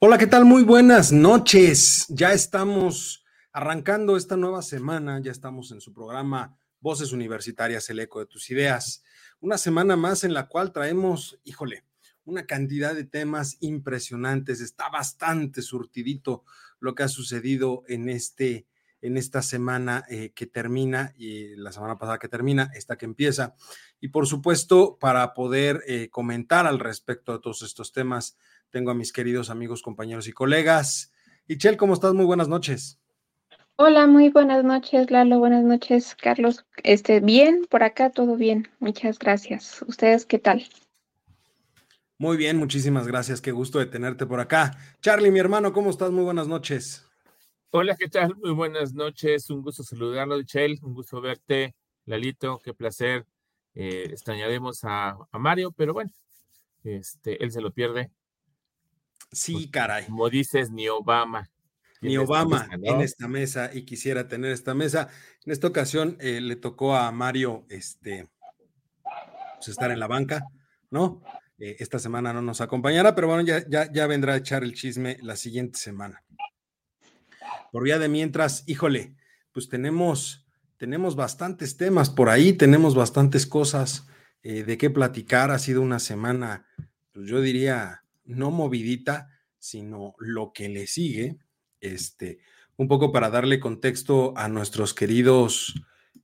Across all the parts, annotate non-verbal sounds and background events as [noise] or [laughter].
Hola, ¿qué tal? Muy buenas noches. Ya estamos arrancando esta nueva semana, ya estamos en su programa Voces Universitarias, el eco de tus ideas. Una semana más en la cual traemos, híjole, una cantidad de temas impresionantes. Está bastante surtidito lo que ha sucedido en este en esta semana eh, que termina y la semana pasada que termina, esta que empieza. Y por supuesto, para poder eh, comentar al respecto de todos estos temas, tengo a mis queridos amigos, compañeros y colegas. Ichel, ¿cómo estás? Muy buenas noches. Hola, muy buenas noches, Lalo. Buenas noches, Carlos. Este, bien, por acá todo bien. Muchas gracias. ¿Ustedes qué tal? Muy bien, muchísimas gracias. Qué gusto de tenerte por acá. Charlie, mi hermano, ¿cómo estás? Muy buenas noches. Hola, ¿qué tal? Muy buenas noches. Un gusto saludarlo, Ichel. Un gusto verte, Lalito. Qué placer. Eh, extrañaremos a, a Mario, pero bueno, este, él se lo pierde Sí, caray. Como dices, ni Obama. Ni Obama en esta mesa y quisiera tener esta mesa. En esta ocasión eh, le tocó a Mario este, pues, estar en la banca, ¿no? Eh, esta semana no nos acompañará, pero bueno, ya, ya, ya vendrá a echar el chisme la siguiente semana. Por vía de mientras, híjole, pues tenemos, tenemos bastantes temas por ahí, tenemos bastantes cosas eh, de qué platicar. Ha sido una semana, pues yo diría, no movidita, sino lo que le sigue, este, un poco para darle contexto a nuestros queridos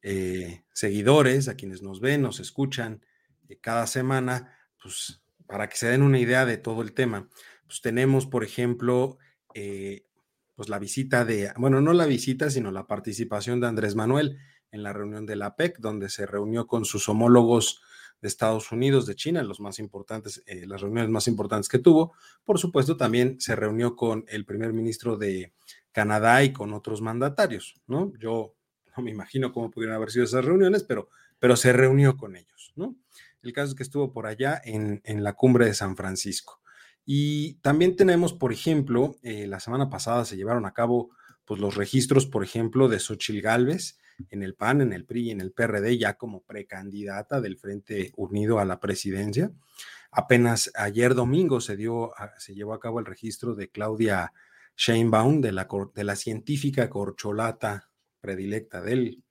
eh, seguidores, a quienes nos ven, nos escuchan eh, cada semana, pues para que se den una idea de todo el tema. Pues tenemos, por ejemplo, eh, pues la visita de, bueno, no la visita, sino la participación de Andrés Manuel en la reunión de la PEC, donde se reunió con sus homólogos de Estados Unidos, de China, los más importantes, eh, las reuniones más importantes que tuvo. Por supuesto, también se reunió con el primer ministro de Canadá y con otros mandatarios, ¿no? Yo no me imagino cómo pudieron haber sido esas reuniones, pero, pero se reunió con ellos, ¿no? El caso es que estuvo por allá en, en la cumbre de San Francisco. Y también tenemos, por ejemplo, eh, la semana pasada se llevaron a cabo pues, los registros, por ejemplo, de Xochil Gálvez, en el PAN, en el PRI y en el PRD ya como precandidata del Frente Unido a la presidencia. Apenas ayer domingo se, dio, se llevó a cabo el registro de Claudia Sheinbaum, de la, de la científica corcholata predilecta del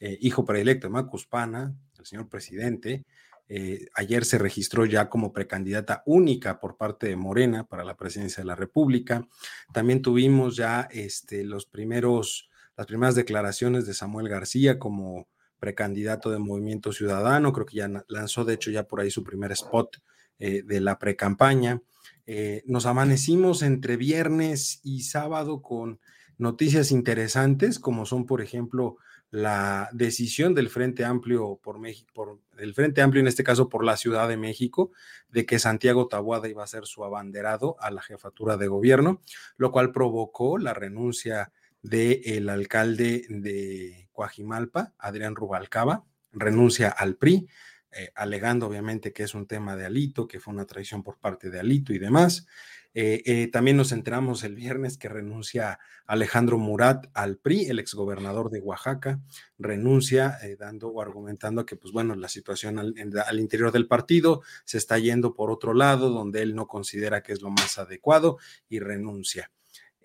eh, hijo predilecto de Macuspana, el señor presidente. Eh, ayer se registró ya como precandidata única por parte de Morena para la presidencia de la República. También tuvimos ya este, los primeros las primeras declaraciones de Samuel García como precandidato de Movimiento Ciudadano, creo que ya lanzó de hecho ya por ahí su primer spot eh, de la precampaña. Eh, nos amanecimos entre viernes y sábado con noticias interesantes, como son, por ejemplo, la decisión del Frente Amplio por México, por el Frente Amplio en este caso por la Ciudad de México, de que Santiago Tabuada iba a ser su abanderado a la jefatura de gobierno, lo cual provocó la renuncia del alcalde de Coajimalpa, Adrián Rubalcaba, renuncia al PRI, eh, alegando obviamente que es un tema de Alito, que fue una traición por parte de Alito y demás. Eh, eh, también nos enteramos el viernes que renuncia Alejandro Murat al PRI, el exgobernador de Oaxaca, renuncia dando o argumentando que, pues bueno, la situación al, interior del partido se está yendo por otro lado, donde él no considera que es lo más adecuado y renuncia.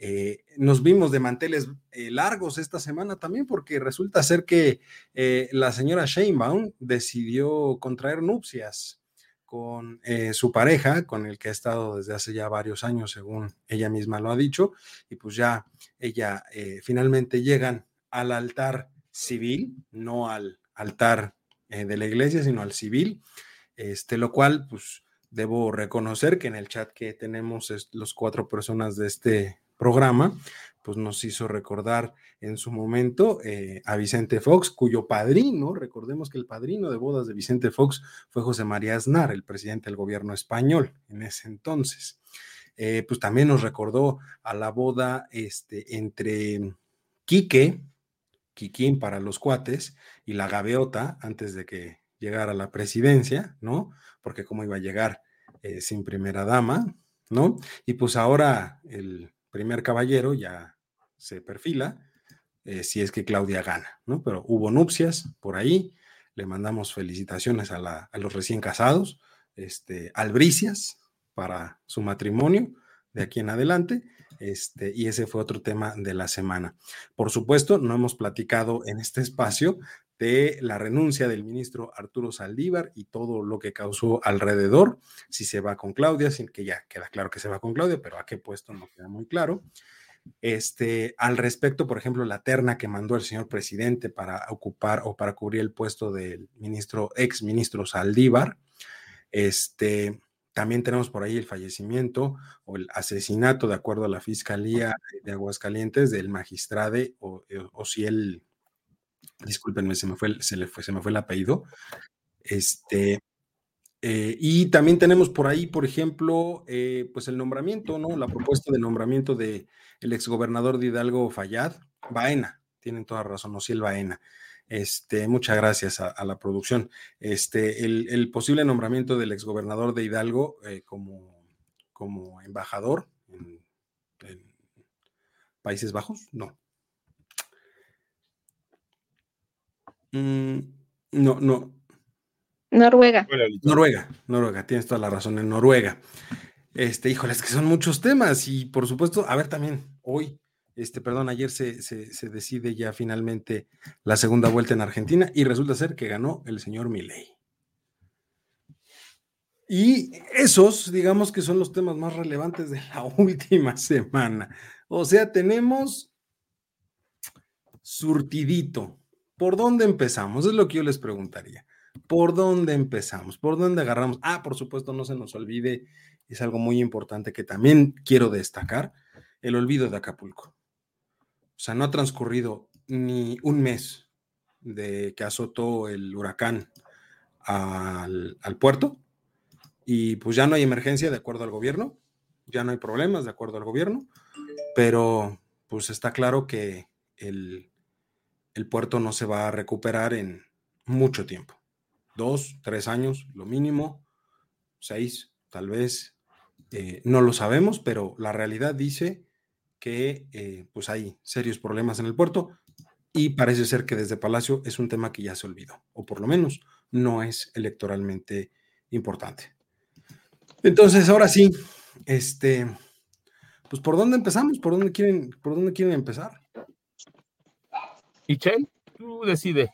Eh, nos vimos de manteles eh, largos esta semana también porque resulta ser que eh, la señora Sheinbaum decidió contraer nupcias con su pareja, con el que ha estado desde hace ya varios años, según ella misma lo ha dicho, y pues ya ella finalmente llegan al altar civil, no al altar de la iglesia, sino al civil, este, lo cual pues debo reconocer que en el chat que tenemos los cuatro personas de este programa, pues nos hizo recordar en su momento eh, a Vicente Fox, cuyo padrino, recordemos que el padrino de bodas de Vicente Fox fue José María Aznar, el presidente del gobierno español en ese entonces. Eh, pues también nos recordó a la boda este, entre Quique, Quiquín para los cuates, y la gaviota antes de que llegara a la presidencia, ¿no? Porque cómo iba a llegar eh, sin primera dama, ¿no? Y pues ahora el primer caballero ya se perfila, eh, si es que Claudia gana, ¿no? Pero hubo nupcias por ahí, le mandamos felicitaciones a, los recién casados, este, albricias para su matrimonio de aquí en adelante, este, y ese fue otro tema de la semana. Por supuesto, no hemos platicado en este espacio de la renuncia del ministro Arturo Saldívar y todo lo que causó alrededor, si se va con Claudia, sin que ya queda claro que se va con Claudia, pero a qué puesto no queda muy claro. Este, al respecto, por ejemplo, la terna que mandó el señor presidente para ocupar o para cubrir el puesto del ministro, ex ministro Saldívar, este, también tenemos por ahí el fallecimiento o el asesinato, de acuerdo a la Fiscalía de Aguascalientes, del magistrado, o, o si él discúlpenme, se me fue, se le fue, se me fue el apellido. Este, eh, y también tenemos por ahí, por ejemplo, eh, pues el nombramiento, ¿no? La propuesta de nombramiento de el exgobernador de Hidalgo Fayad, Baena, tienen toda razón, o el Baena. Este, muchas gracias a, la producción. Este, el, posible nombramiento del exgobernador de Hidalgo eh, como, como embajador en Países Bajos, no, Mm, no, no. Noruega. Noruega, Noruega, tienes toda la razón, en Noruega. Este, híjole, es que son muchos temas y por supuesto, a ver también, hoy, este, perdón, ayer se, se, decide ya finalmente la segunda vuelta en Argentina y resulta ser que ganó el señor Milei. Y esos, digamos que son los temas más relevantes de la [laughs] última semana. O sea, tenemos surtidito, ¿Por dónde empezamos? Es lo que yo les preguntaría. ¿Por dónde empezamos? ¿Por dónde agarramos? Ah, por supuesto, no se nos olvide, es algo muy importante que también quiero destacar, el olvido de Acapulco. O sea, no ha transcurrido ni un mes de que azotó el huracán al, al puerto y pues ya no hay emergencia de acuerdo al gobierno, ya no hay problemas de acuerdo al gobierno, pero pues está claro que el, el puerto no se va a recuperar en mucho tiempo. Dos, tres años, lo mínimo, seis, tal vez, eh, no lo sabemos, pero la realidad dice que eh, pues hay serios problemas en el puerto y parece ser que desde Palacio es un tema que ya se olvidó, o por lo menos no es electoralmente importante. Entonces, ahora sí, este, pues ¿por dónde empezamos? ¿Por dónde quieren, por dónde quieren empezar? Y Chel, tú decide.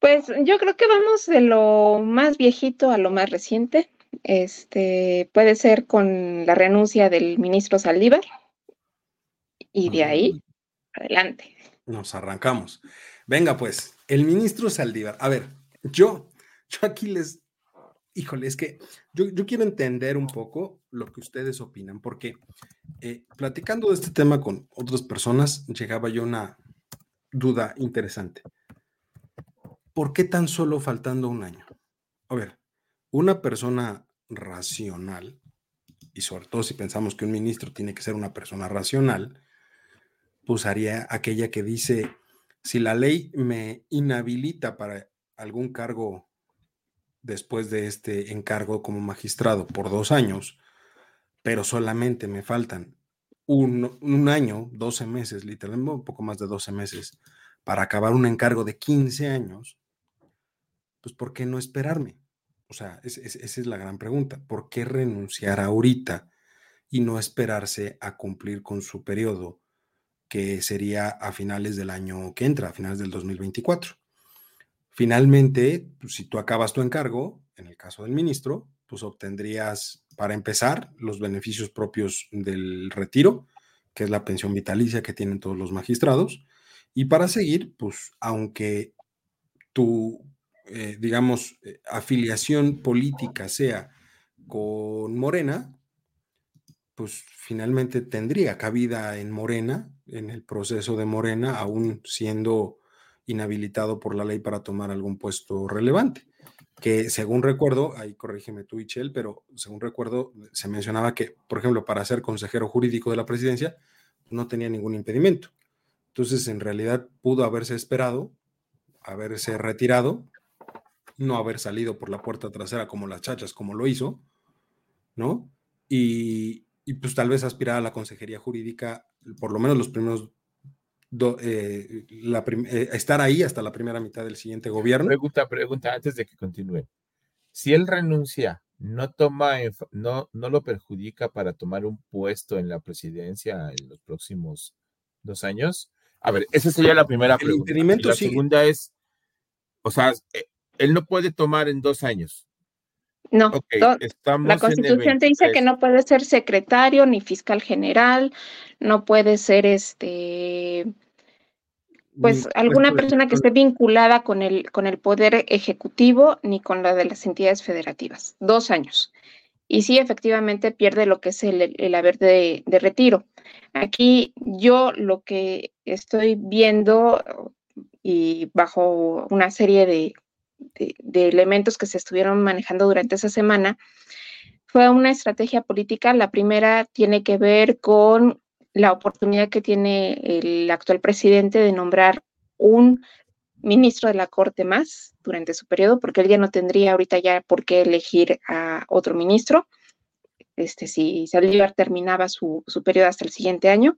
Pues yo creo que vamos de lo más viejito a lo más reciente. Este puede ser con la renuncia del ministro Saldívar. Y de ahí, adelante. Nos arrancamos. Venga, pues, el ministro Saldívar. A ver, yo, yo aquí les, híjole, es que yo, quiero entender un poco lo que ustedes opinan, porque eh, platicando de este tema con otras personas, llegaba yo a una, duda interesante. ¿Por qué tan solo faltando un año? A ver, una persona racional, y sobre todo si pensamos que un ministro tiene que ser una persona racional, pues haría aquella que dice, si la ley me inhabilita para algún cargo después de este encargo como magistrado por dos años, pero solamente me faltan un, año, 12 meses, literalmente un poco más de 12 meses, para acabar un encargo de 15 años, pues ¿por qué no esperarme? O sea, esa es la gran pregunta. ¿Por qué renunciar ahorita y no esperarse a cumplir con su periodo, que sería a finales del año que entra, a finales del 2024? Finalmente, pues, si tú acabas tu encargo, en el caso del ministro, pues obtendrías, para empezar, los beneficios propios del retiro, que es la pensión vitalicia que tienen todos los magistrados, y para seguir, pues aunque tu, eh, digamos, eh, afiliación política sea con Morena, pues finalmente tendría cabida en Morena, en el proceso de Morena, aún siendo inhabilitado por la ley para tomar algún puesto relevante. Que según recuerdo, ahí corrígeme tú, Ichel, pero según recuerdo, se mencionaba que, por ejemplo, para ser consejero jurídico de la presidencia, no tenía ningún impedimento. Entonces, en realidad, pudo haberse esperado, haberse retirado, no haber salido por la puerta trasera como las chachas, como lo hizo, ¿no? Y, pues tal vez aspirar a la consejería jurídica, por lo menos los primeros eh, eh, estar ahí hasta la primera mitad del siguiente gobierno. Pregunta, pregunta, antes de que continúe. Si él renuncia, ¿no, toma, no, no lo perjudica para tomar un puesto en la presidencia en los próximos dos años? A ver, esa sería la primera pregunta. la segunda es, o sea, eh, él no puede tomar en dos años. No, la constitución te dice que no puede ser secretario ni fiscal general, no puede ser este, pues alguna persona que esté vinculada con el, con el poder ejecutivo ni con la de las entidades federativas. Dos años. Y sí, efectivamente pierde lo que es el, haber de, retiro. Aquí yo lo que estoy viendo y bajo una serie de, de, elementos que se estuvieron manejando durante esa semana, fue una estrategia política. La primera tiene que ver con la oportunidad que tiene el actual presidente de nombrar un ministro de la Corte más durante su periodo, porque él ya no tendría ahorita ya por qué elegir a otro ministro, este, si Saldívar terminaba su, su periodo hasta el siguiente año.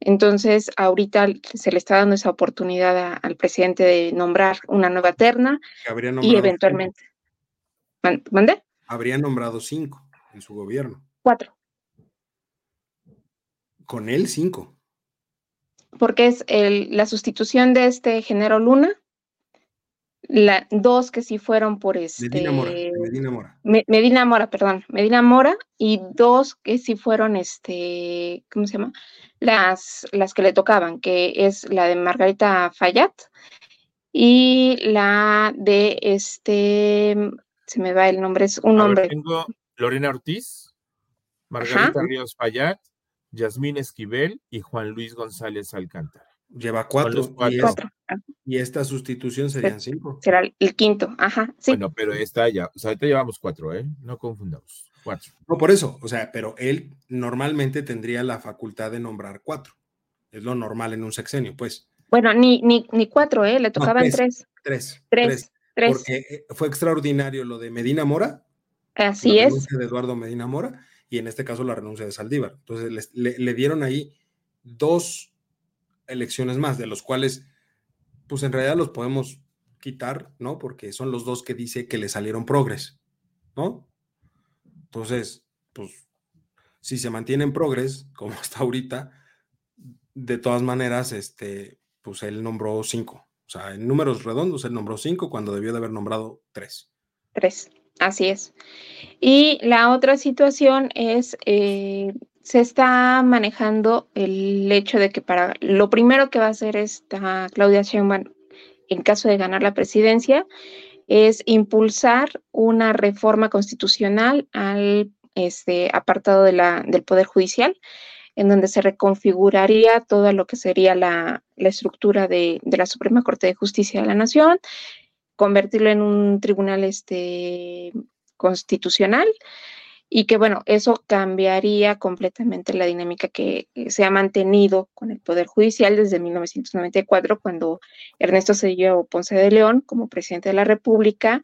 Entonces, ahorita se le está dando esa oportunidad al presidente de nombrar una nueva terna y eventualmente. ¿Mande? Habría nombrado cinco en su gobierno. Cuatro. Con él, cinco. Porque es la sustitución de este género Luna, la, dos que sí fueron por este. Medina Mora. Medina Mora. Medina Mora, perdón. Medina Mora y dos que sí fueron este. ¿Cómo se llama? Las, las que le tocaban, que es la de Margarita Fayat y la de este. Se me va el nombre, es un nombre. tengo Lorena Ortiz, Margarita Ríos Fayat, Yasmín Esquivel y Juan Luis González Alcántara. Lleva cuatro. Y, esta, sustitución serían cinco. Será el quinto, ajá. Sí. Bueno, pero esta ya, o sea, ahorita llevamos cuatro, ¿eh? No confundamos. Cuatro. No, por eso, o sea, pero él normalmente tendría la facultad de nombrar cuatro. Es lo normal en un sexenio, pues. Bueno, ni, ni, ni cuatro, ¿eh? Le tocaban tres. Tres. Tres. Tres. Porque eh, fue extraordinario lo de Medina Mora. Así es. De Eduardo Medina Mora y en este caso la renuncia de Saldívar. Entonces le, dieron ahí dos elecciones más, de los cuales, pues en realidad los podemos quitar, ¿no? Porque son los dos que dice que le salieron progres, ¿no? Entonces, pues, si se mantienen progres, [laughs] como hasta ahorita, de todas maneras, este, pues él nombró cinco. O sea, en números redondos él nombró cinco cuando debió de haber nombrado tres. Tres. Así es. Y la otra situación es, eh, se está manejando el hecho de que para lo primero que va a hacer esta Claudia Sheinbaum en caso de ganar la presidencia es impulsar una reforma constitucional al este, apartado de la, del Poder Judicial, en donde se reconfiguraría todo lo que sería la, la estructura de, de, la Suprema Corte de Justicia de la Nación, convertirlo en un tribunal este, constitucional y que bueno, eso cambiaría completamente la dinámica que se ha mantenido con el Poder Judicial desde 1994, cuando Ernesto Cedillo Ponce de León, como presidente de la República,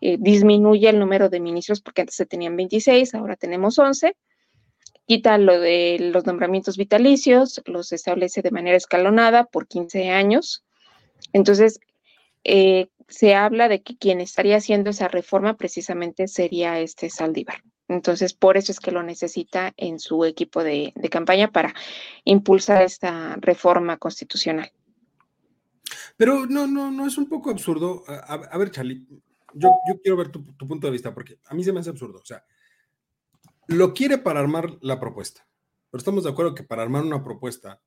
eh, disminuye el número de ministros, porque antes se tenían 26, ahora tenemos 11, quita lo de los nombramientos vitalicios, los establece de manera escalonada por 15 años. Entonces, eh, se habla de que quien estaría haciendo esa reforma precisamente sería este Saldívar. Entonces, por eso es que lo necesita en su equipo de, campaña para impulsar esta reforma constitucional. Pero no, no, no es un poco absurdo. A, ver, Charlie, yo, quiero ver tu, tu, punto de vista, porque a mí se me hace absurdo. O sea, lo quiere para armar la propuesta, pero estamos de acuerdo que para armar una propuesta,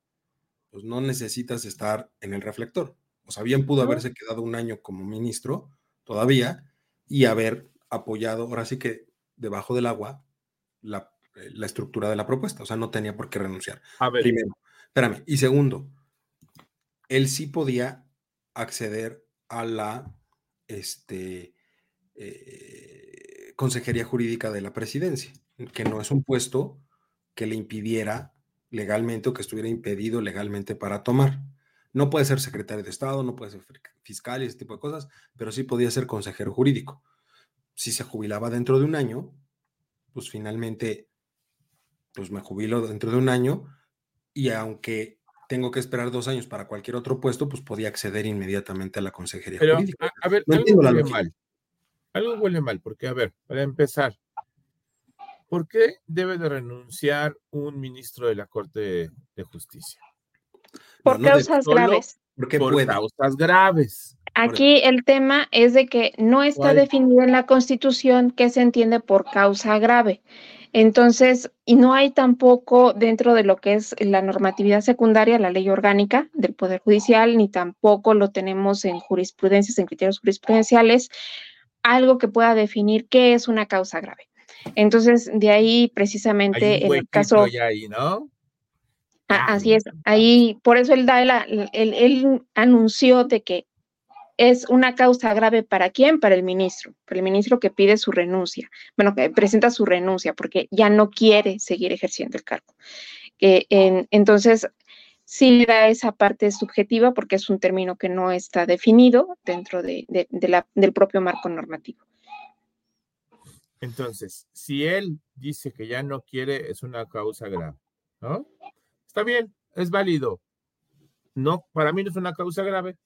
pues no necesitas estar en el reflector. O sea, bien pudo haberse quedado un año como ministro todavía y haber apoyado, ahora sí que debajo del agua, la, eh, la estructura de la propuesta. O sea, no tenía por qué renunciar. A ver. Primero, espérame. Y segundo, él sí podía acceder a la este, eh, Consejería Jurídica de la Presidencia, que no es un puesto que le impidiera legalmente o que estuviera impedido legalmente para tomar. No puede ser secretario de Estado, no puede ser fiscal y ese tipo de cosas, pero sí podía ser consejero jurídico. Si se jubilaba dentro de un año, pues finalmente, pues me jubilo dentro de un año y aunque tengo que esperar dos años para cualquier otro puesto, pues podía acceder inmediatamente a la consejería jurídica. A, ver, algo huele mal. Algo huele mal, porque, a ver, para empezar, ¿por qué debe de renunciar un ministro de la Corte de Justicia? Por causas graves. Porque por causas graves. Aquí el tema es de que no está definido en la Constitución qué se entiende por causa grave. Entonces, y no hay tampoco dentro de lo que es la normatividad secundaria, la ley orgánica del Poder Judicial, ni tampoco lo tenemos en jurisprudencias, en criterios jurisprudenciales, algo que pueda definir qué es una causa grave. Entonces, de ahí precisamente en el caso... Ahí, ¿no? Así es, ahí, por eso él, da él anunció de que es una causa grave para quién? Para el ministro, para el ministro que pide su renuncia, bueno, que presenta su renuncia porque ya no quiere seguir ejerciendo el cargo. entonces, sí da esa parte subjetiva porque es un término que no está definido dentro de, del propio marco normativo. Entonces, si él dice que ya no quiere, es una causa grave, ¿no? Está bien, es válido. No, para mí no es una causa grave,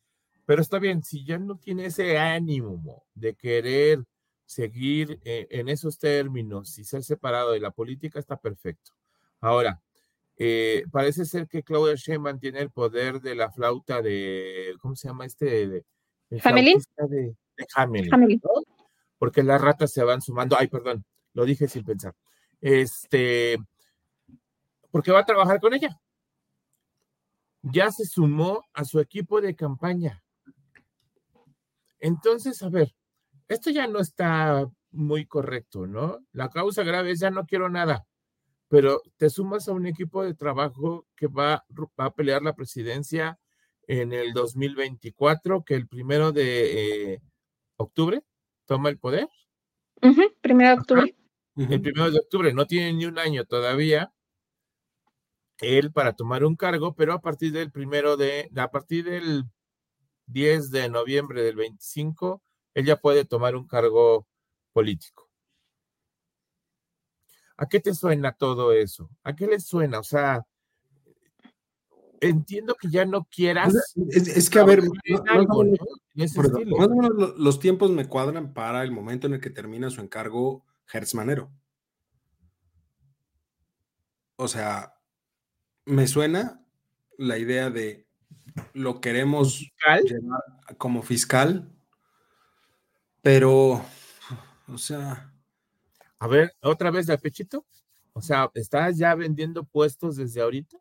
pero está bien, si ya no tiene ese ánimo de querer seguir eh, en esos términos y ser separado de la política, está perfecto. Ahora, eh, parece ser que Claudia Sheinbaum tiene el poder de la flauta de, ¿cómo se llama este? De, de, de Porque las ratas se van sumando. Ay, perdón, lo dije sin pensar. Este, porque va a trabajar con ella. Ya se sumó a su equipo de campaña. Entonces, a ver, esto ya no está muy correcto, ¿no? La causa grave es ya no quiero nada, pero te sumas a un equipo de trabajo que va, a pelear la presidencia en el 2024, que el primero de eh, octubre toma el poder. primero de octubre. El primero de octubre, no tiene ni un año todavía él para tomar un cargo, pero a partir del primero de, a partir del 10 de noviembre del 25, ella puede tomar un cargo político. ¿A qué te suena todo eso? ¿A qué le suena? O sea, entiendo que ya no quieras. Es, que, a ver, los tiempos me cuadran para el momento en el que termina su encargo Hertzmanero. O sea, me suena la idea de lo queremos llevar como fiscal, pero, o sea. A ver, otra vez de pechito. O sea, ¿estás ya vendiendo puestos desde ahorita?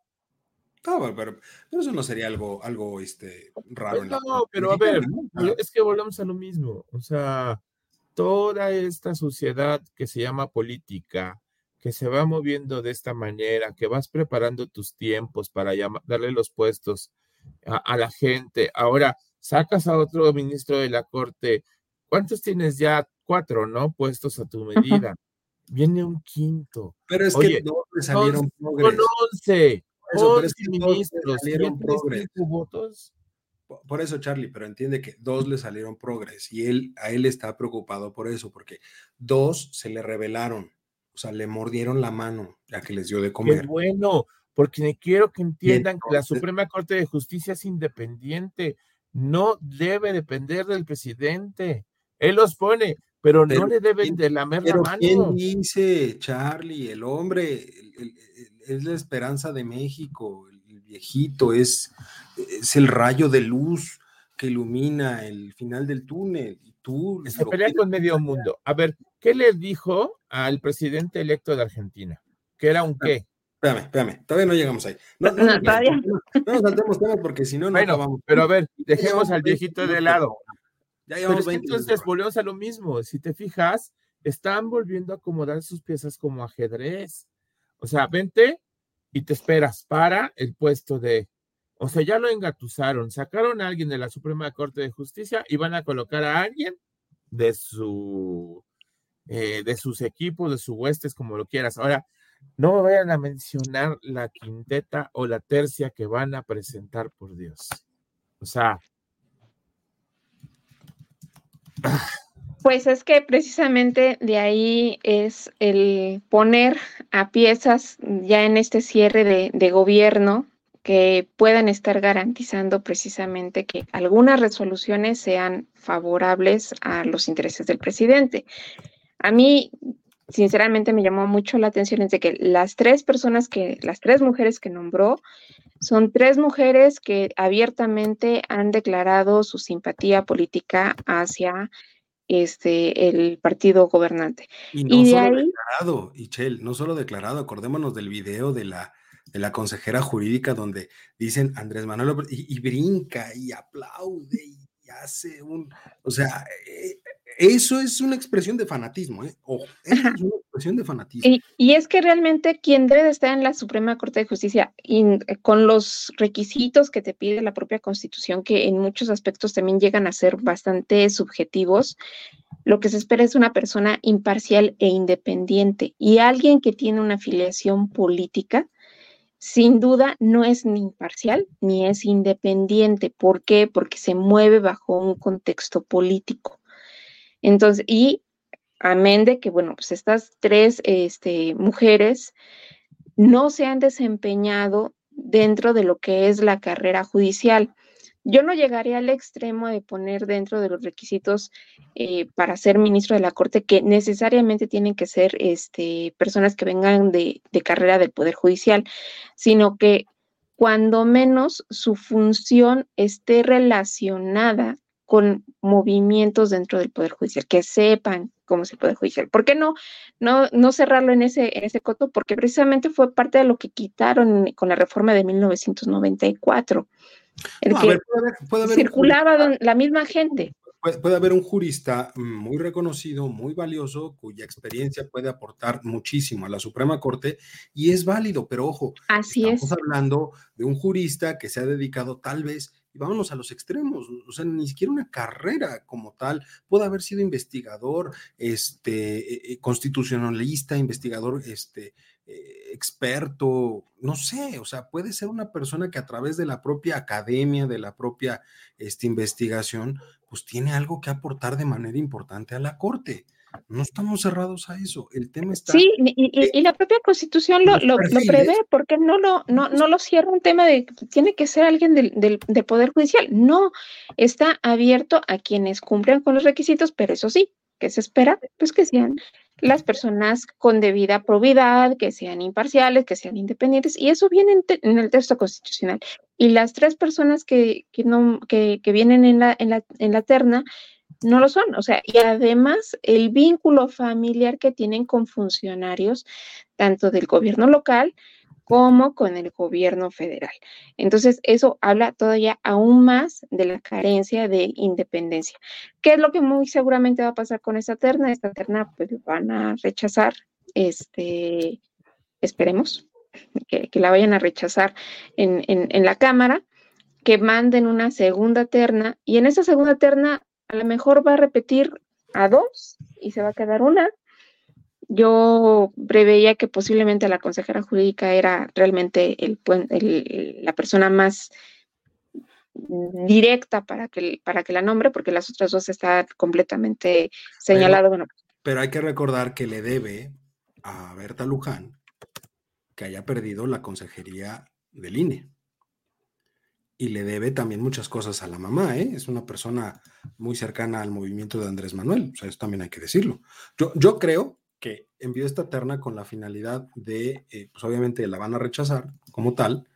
No, pero, eso no sería algo, algo este, raro. Pues no, pero a ver, es que volvemos a lo mismo. O sea, toda esta sociedad que se llama política, que se va moviendo de esta manera, que vas preparando tus tiempos para darle los puestos a, la gente. Ahora, sacas a otro ministro de la Corte. ¿Cuántos tienes ya? Cuatro, ¿no? Puestos a tu medida. Viene un quinto. Pero es que dos le salieron progres. Con once. pero es que ministros. Salieron progres. votos? Por eso, Charlie, pero entiende que dos le salieron progres y él, a él está preocupado por eso, porque dos se le revelaron, o sea, le mordieron la mano ya que les dio de comer. Qué bueno, porque quiero que entiendan que la Suprema Corte de Justicia es independiente, no debe depender del presidente. Él los pone, pero, no le deben de lamer la mano. ¿Quién dice, Charlie? El hombre es la esperanza de México, el viejito, es, es el rayo de luz. que ilumina el final del túnel. Y tú se pelea con medio mundo. A ver, ¿qué le dijo al presidente electo de Argentina? ¿Que era un qué? Espérame, espérame, todavía no llegamos ahí. No, no, no, todavía. no nos saltemos temas porque si no, no bueno, Pero a ver, dejemos al viejito de lado. Ya llevamos entonces volvemos a lo mismo. Si te fijas, están volviendo a acomodar sus piezas como ajedrez. O sea, vente y te esperas para el puesto de. O sea, ya lo engatusaron, sacaron a alguien de la Suprema Corte de Justicia y van a colocar a alguien de su eh, de sus equipos, de sus huestes, como lo quieras. Ahora, no me vayan a mencionar la quinteta o la tercia que van a presentar, por Dios. O sea, pues es que precisamente de ahí es el poner a piezas ya en este cierre de, gobierno que puedan estar garantizando precisamente que algunas resoluciones sean favorables a los intereses del presidente. A mí, sinceramente, me llamó mucho la atención es de que las tres personas que, las tres mujeres que nombró, son tres mujeres que abiertamente han declarado su simpatía política hacia este, el partido gobernante. Y no solo declarado, Ichel, no solo declarado, acordémonos del video de la, de la consejera jurídica donde dicen Andrés Manuel y, y brinca y aplaude y hace un, o sea, eh, eso es una expresión de fanatismo, ¿eh? Ojo, es una expresión de fanatismo. Y, es que realmente quien debe de estar en la Suprema Corte de Justicia, con los requisitos que te pide la propia Constitución, que en muchos aspectos también llegan a ser bastante subjetivos, lo que se espera es una persona imparcial e independiente y alguien que tiene una afiliación política. Sin duda no es ni imparcial ni es independiente. ¿Por qué? Porque se mueve bajo un contexto político. Entonces, y amén de que, bueno, pues estas tres este, mujeres no se han desempeñado dentro de lo que es la carrera judicial. Yo no llegaría al extremo de poner dentro de los requisitos eh, para ser ministro de la Corte que necesariamente tienen que ser este, personas que vengan de, de carrera del Poder Judicial, sino que cuando menos su función esté relacionada con movimientos dentro del Poder Judicial, que sepan cómo es el Poder Judicial. ¿Por qué no, no, no cerrarlo en ese, en ese coto? Porque precisamente fue parte de lo que quitaron con la reforma de 1994, el que circulaba la misma gente. Puede, haber un jurista muy reconocido, muy valioso, cuya experiencia puede aportar muchísimo a la Suprema Corte y es válido, pero ojo, Así estamos hablando de un jurista que se ha dedicado tal vez y vámonos a los extremos, o sea, ni siquiera una carrera como tal, puede haber sido investigador, este, eh, constitucionalista, investigador, este, eh, experto, no sé, o sea, puede ser una persona que a través de la propia academia, de la propia este, investigación, pues tiene algo que aportar de manera importante a la corte. No estamos cerrados a eso. El tema está. Sí, y, la propia constitución lo, lo, prevé, porque no lo, no, no lo cierra un tema de que tiene que ser alguien del, del, Poder Judicial. No, está abierto a quienes cumplen con los requisitos, pero eso sí, que se espera, pues que sean las personas con debida probidad, que sean imparciales, que sean independientes, y eso viene en, el texto constitucional. Y las tres personas que, que no, que, que vienen en la, en, la, en la terna no lo son. O sea, y además el vínculo familiar que tienen con funcionarios, tanto del gobierno local como con el gobierno federal. Entonces, eso habla todavía aún más de la carencia de independencia. ¿Qué es lo que muy seguramente va a pasar con esta terna? Esta terna, pues van a rechazar, este, esperemos que, la vayan a rechazar en, en la Cámara, que manden una segunda terna y en esa segunda terna a lo mejor va a repetir a dos y se va a quedar una. Yo preveía que posiblemente la consejera jurídica era realmente el, la persona más directa para que, para que la nombre, porque las otras dos están completamente señaladas. Pero, pero hay que recordar que le debe a Berta Luján que haya perdido la consejería del INE y le debe también muchas cosas a la mamá, ¿eh? Es una persona muy cercana al movimiento de Andrés Manuel, eso también hay que decirlo. Yo, yo creo que envió esta terna con la finalidad de, eh, pues obviamente la van a rechazar como tal,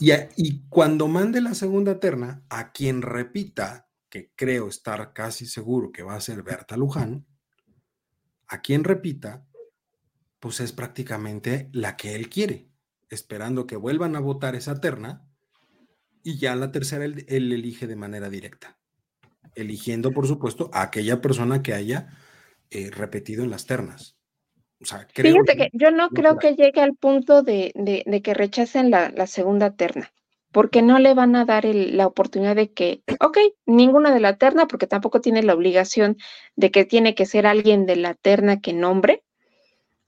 Y, y cuando mande la segunda terna, a quien repita, que creo estar casi seguro que va a ser Berta Luján, a quien repita, pues es prácticamente la que él quiere, esperando que vuelvan a votar esa terna y ya la tercera él, elige de manera directa, eligiendo, por supuesto, a aquella persona que haya eh, repetido en las ternas. Fíjate que, yo no creo que llegue al punto de, que rechacen la, segunda terna, porque no le van a dar la oportunidad de que, [clears throat] ok, ninguna de la terna, porque tampoco tiene la obligación de que tiene que ser alguien de la terna que nombre.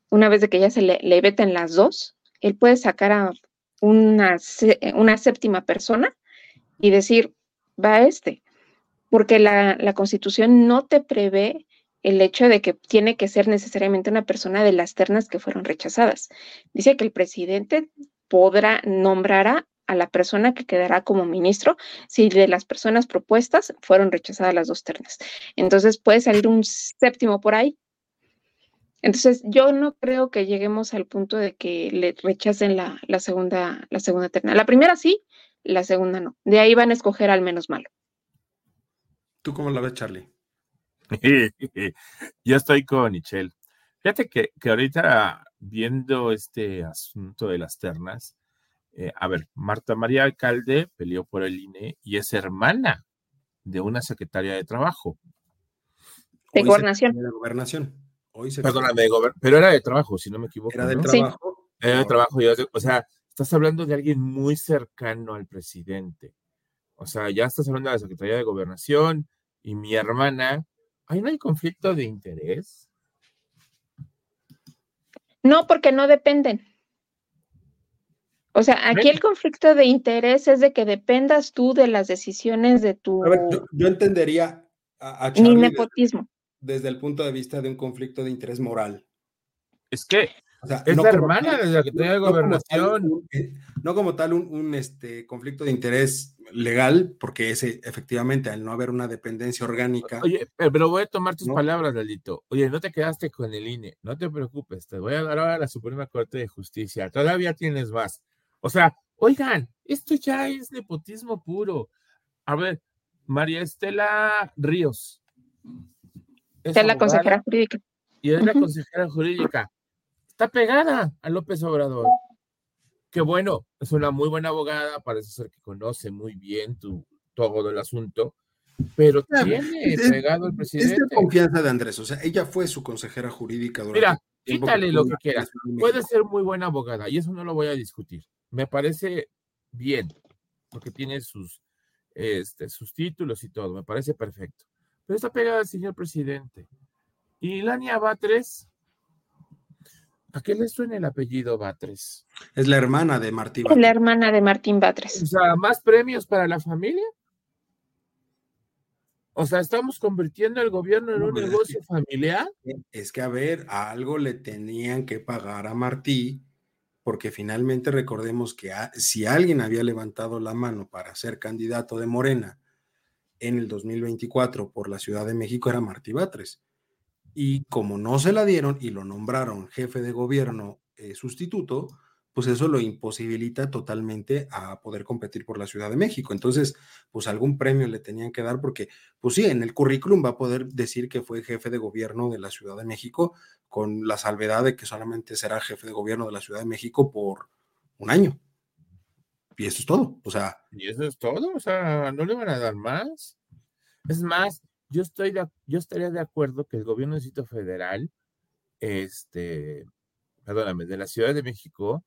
Una vez de que ya se le, le veten las dos, él puede sacar a una, una séptima persona y decir, va este, porque la, la constitución no te prevé el hecho de que tiene que ser necesariamente una persona de las ternas que fueron rechazadas. Dice que el presidente podrá nombrar a la persona que quedará como ministro si de las personas propuestas fueron rechazadas las dos ternas. Entonces puede salir un séptimo por ahí. Entonces yo no creo que lleguemos al punto de que le rechacen la, la segunda, la segunda terna. La primera sí, la segunda no. De ahí van a escoger al menos malo. ¿Tú cómo la ves, Charlie? [laughs] Yo estoy con Michelle. Fíjate que, que, ahorita viendo este asunto de las ternas, eh, a ver, Marta María Alcalde peleó por el INE y es hermana de una secretaria de trabajo. De gobernación. De gobernación. Hoy se Perdóname, pero era de trabajo, si no me equivoco. Era de trabajo. Era de trabajo. o sea, estás hablando de alguien muy cercano al presidente. O sea, ya estás hablando de la Secretaría de Gobernación y mi hermana ¿Ahí no hay conflicto de interés? No, porque no dependen. O sea, aquí el conflicto de interés es de que dependas tú de las decisiones de tu. A ver, yo, entendería a, Charlie nepotismo. Desde, el punto de vista de un conflicto de interés moral. Es que es la hermana de la que tiene gobernación. Eh, no como tal un, este, conflicto de interés legal, porque ese, efectivamente, al no haber una dependencia orgánica. Oye, pero voy a tomar tus palabras, Lalito. Oye, no te quedaste con el INE, no te preocupes, te voy a dar ahora a la Suprema Corte de Justicia. Todavía tienes más. O sea, oigan, esto ya es nepotismo puro. A ver, María Estela Ríos. Es, la consejera jurídica. Y es la consejera jurídica está pegada a López Obrador. Qué bueno, es una muy buena abogada, parece ser que conoce muy bien tu, todo el asunto, pero tiene pegado el presidente. Es de confianza de Andrés, o sea, ella fue su consejera jurídica durante Mira, quítale lo que quieras. Puede ser muy buena abogada y eso no lo voy a discutir. Me parece bien, porque tiene sus, este, sus títulos y todo, me parece perfecto. Pero está pegada al señor presidente. Y Lania Batres, ¿A qué le suena el apellido Batres? Es la hermana de Martín Batres. Es la hermana de Martín Batres. O sea, ¿más premios para la familia? O sea, ¿estamos convirtiendo el gobierno en un negocio familiar? Es que, a ver, algo le tenían que pagar a Martí, porque finalmente recordemos que si alguien había levantado la mano para ser candidato de Morena en el 2024 por la Ciudad de México era Martí Batres. Y como no se la dieron y lo nombraron jefe de gobierno eh, sustituto, pues eso lo imposibilita totalmente a poder competir por la Ciudad de México. Entonces, pues algún premio le tenían que dar porque, pues sí, en el currículum va a poder decir que fue jefe de gobierno de la Ciudad de México con la salvedad de que solamente será jefe de gobierno de la Ciudad de México por un año. Y eso es todo, o sea. Y eso es todo, o sea, no le van a dar más. Es más, yo, estoy yo estaría de acuerdo que el gobierno del Distrito Federal, este, perdóname, de la Ciudad de México,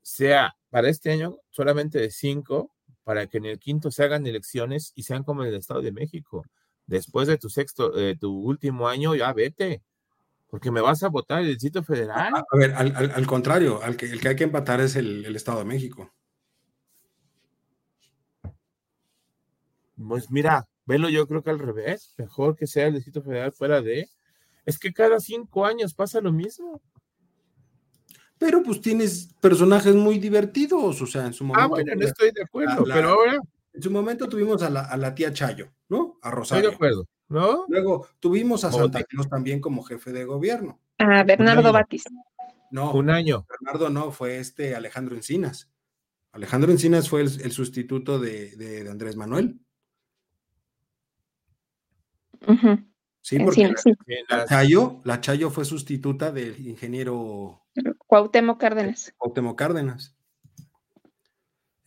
sea para este año solamente de cinco, para que en el quinto se hagan elecciones y sean como en el Estado de México. Después de tu sexto, tu último año, ya vete, porque me vas a votar el Distrito Federal. A, ver, al, contrario, al que, el que hay que empatar es el, el Estado de México. Pues mira, Velo yo creo que al revés, mejor que sea el Distrito Federal fuera de... Es que cada cinco años pasa lo mismo. Pero pues tienes personajes muy divertidos, o sea, en su ah, momento... Ah, bueno, no estoy de acuerdo, pero ahora... En su momento tuvimos a la, tía Chayo, ¿no? A Rosario. Estoy de acuerdo, ¿no? Luego tuvimos a Santa Cruz también como jefe de gobierno. A Bernardo Batis. No, un año. Bernardo no, fue este Alejandro Encinas. Alejandro Encinas fue el, sustituto de, Andrés Manuel. Sí, porque la, Chayo, la, Chayo, fue sustituta del ingeniero Cuauhtémoc Cárdenas. Cuauhtémoc Cárdenas.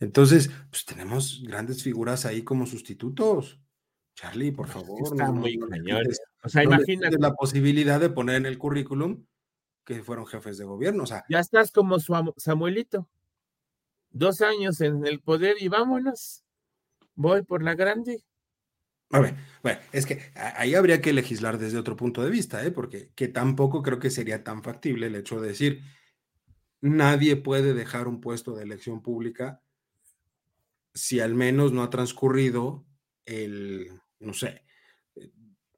Entonces, pues tenemos grandes figuras ahí como sustitutos. Charlie, por favor. Está muy O sea, imagínate. La posibilidad de poner en el currículum que fueron jefes de gobierno. O sea, ya estás como Samuelito. Dos años en el poder y vámonos. Voy por la grande. A ver, bueno, es que ahí habría que legislar desde otro punto de vista, ¿eh? porque que tampoco creo que sería tan factible el hecho de decir nadie puede dejar un puesto de elección pública si al menos no ha transcurrido el, no sé,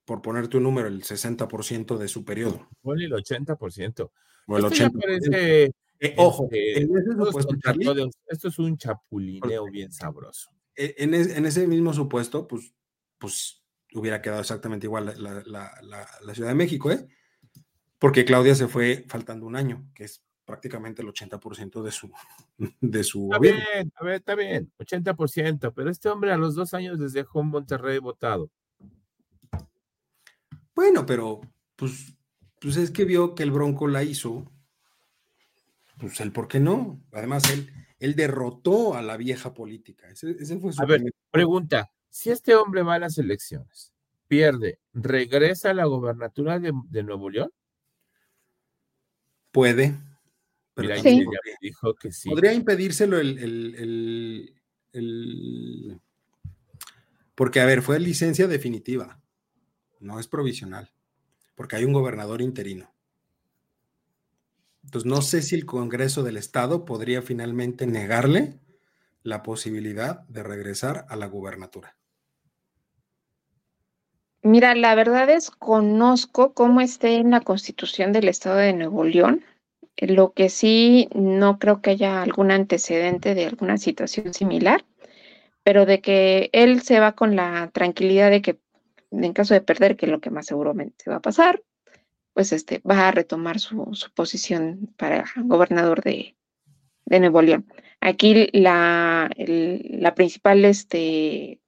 por ponerte un número, el 60% de su periodo. O el 80%. O el 80%. Eh, ojo, este, esto es un chapulineo bien sabroso. En, ese mismo supuesto, pues, pues hubiera quedado exactamente igual la, Ciudad de México, ¿eh? Porque Claudia se fue faltando un año, que es prácticamente el 80% de su, [laughs] de su está Bien, a ver, está bien, 80%, pero este hombre a los dos años les dejó un Monterrey votado. Bueno, pero pues, pues es que vio que el Bronco la hizo, pues el por qué no. Además, él, él derrotó a la vieja política. Ese, fue su a ver, pregunta, si este hombre va a las elecciones, pierde, ¿regresa a la gobernatura de, Nuevo León? Puede. Pero sí. dijo que sí. Podría impedírselo el, el, Porque, a ver, fue licencia definitiva no es provisional, porque hay un gobernador interino. Entonces, no sé si el Congreso del Estado podría finalmente negarle la posibilidad de regresar a la gubernatura. Mira, la verdad es conozco cómo esté en la Constitución del Estado de Nuevo León. Lo que sí no creo que haya algún antecedente de alguna situación similar, pero de que él se va con la tranquilidad de que en caso de perder, que es lo que más seguramente va a pasar, pues este, va a retomar su, posición para gobernador de, Nuevo León. Aquí la, la principal este,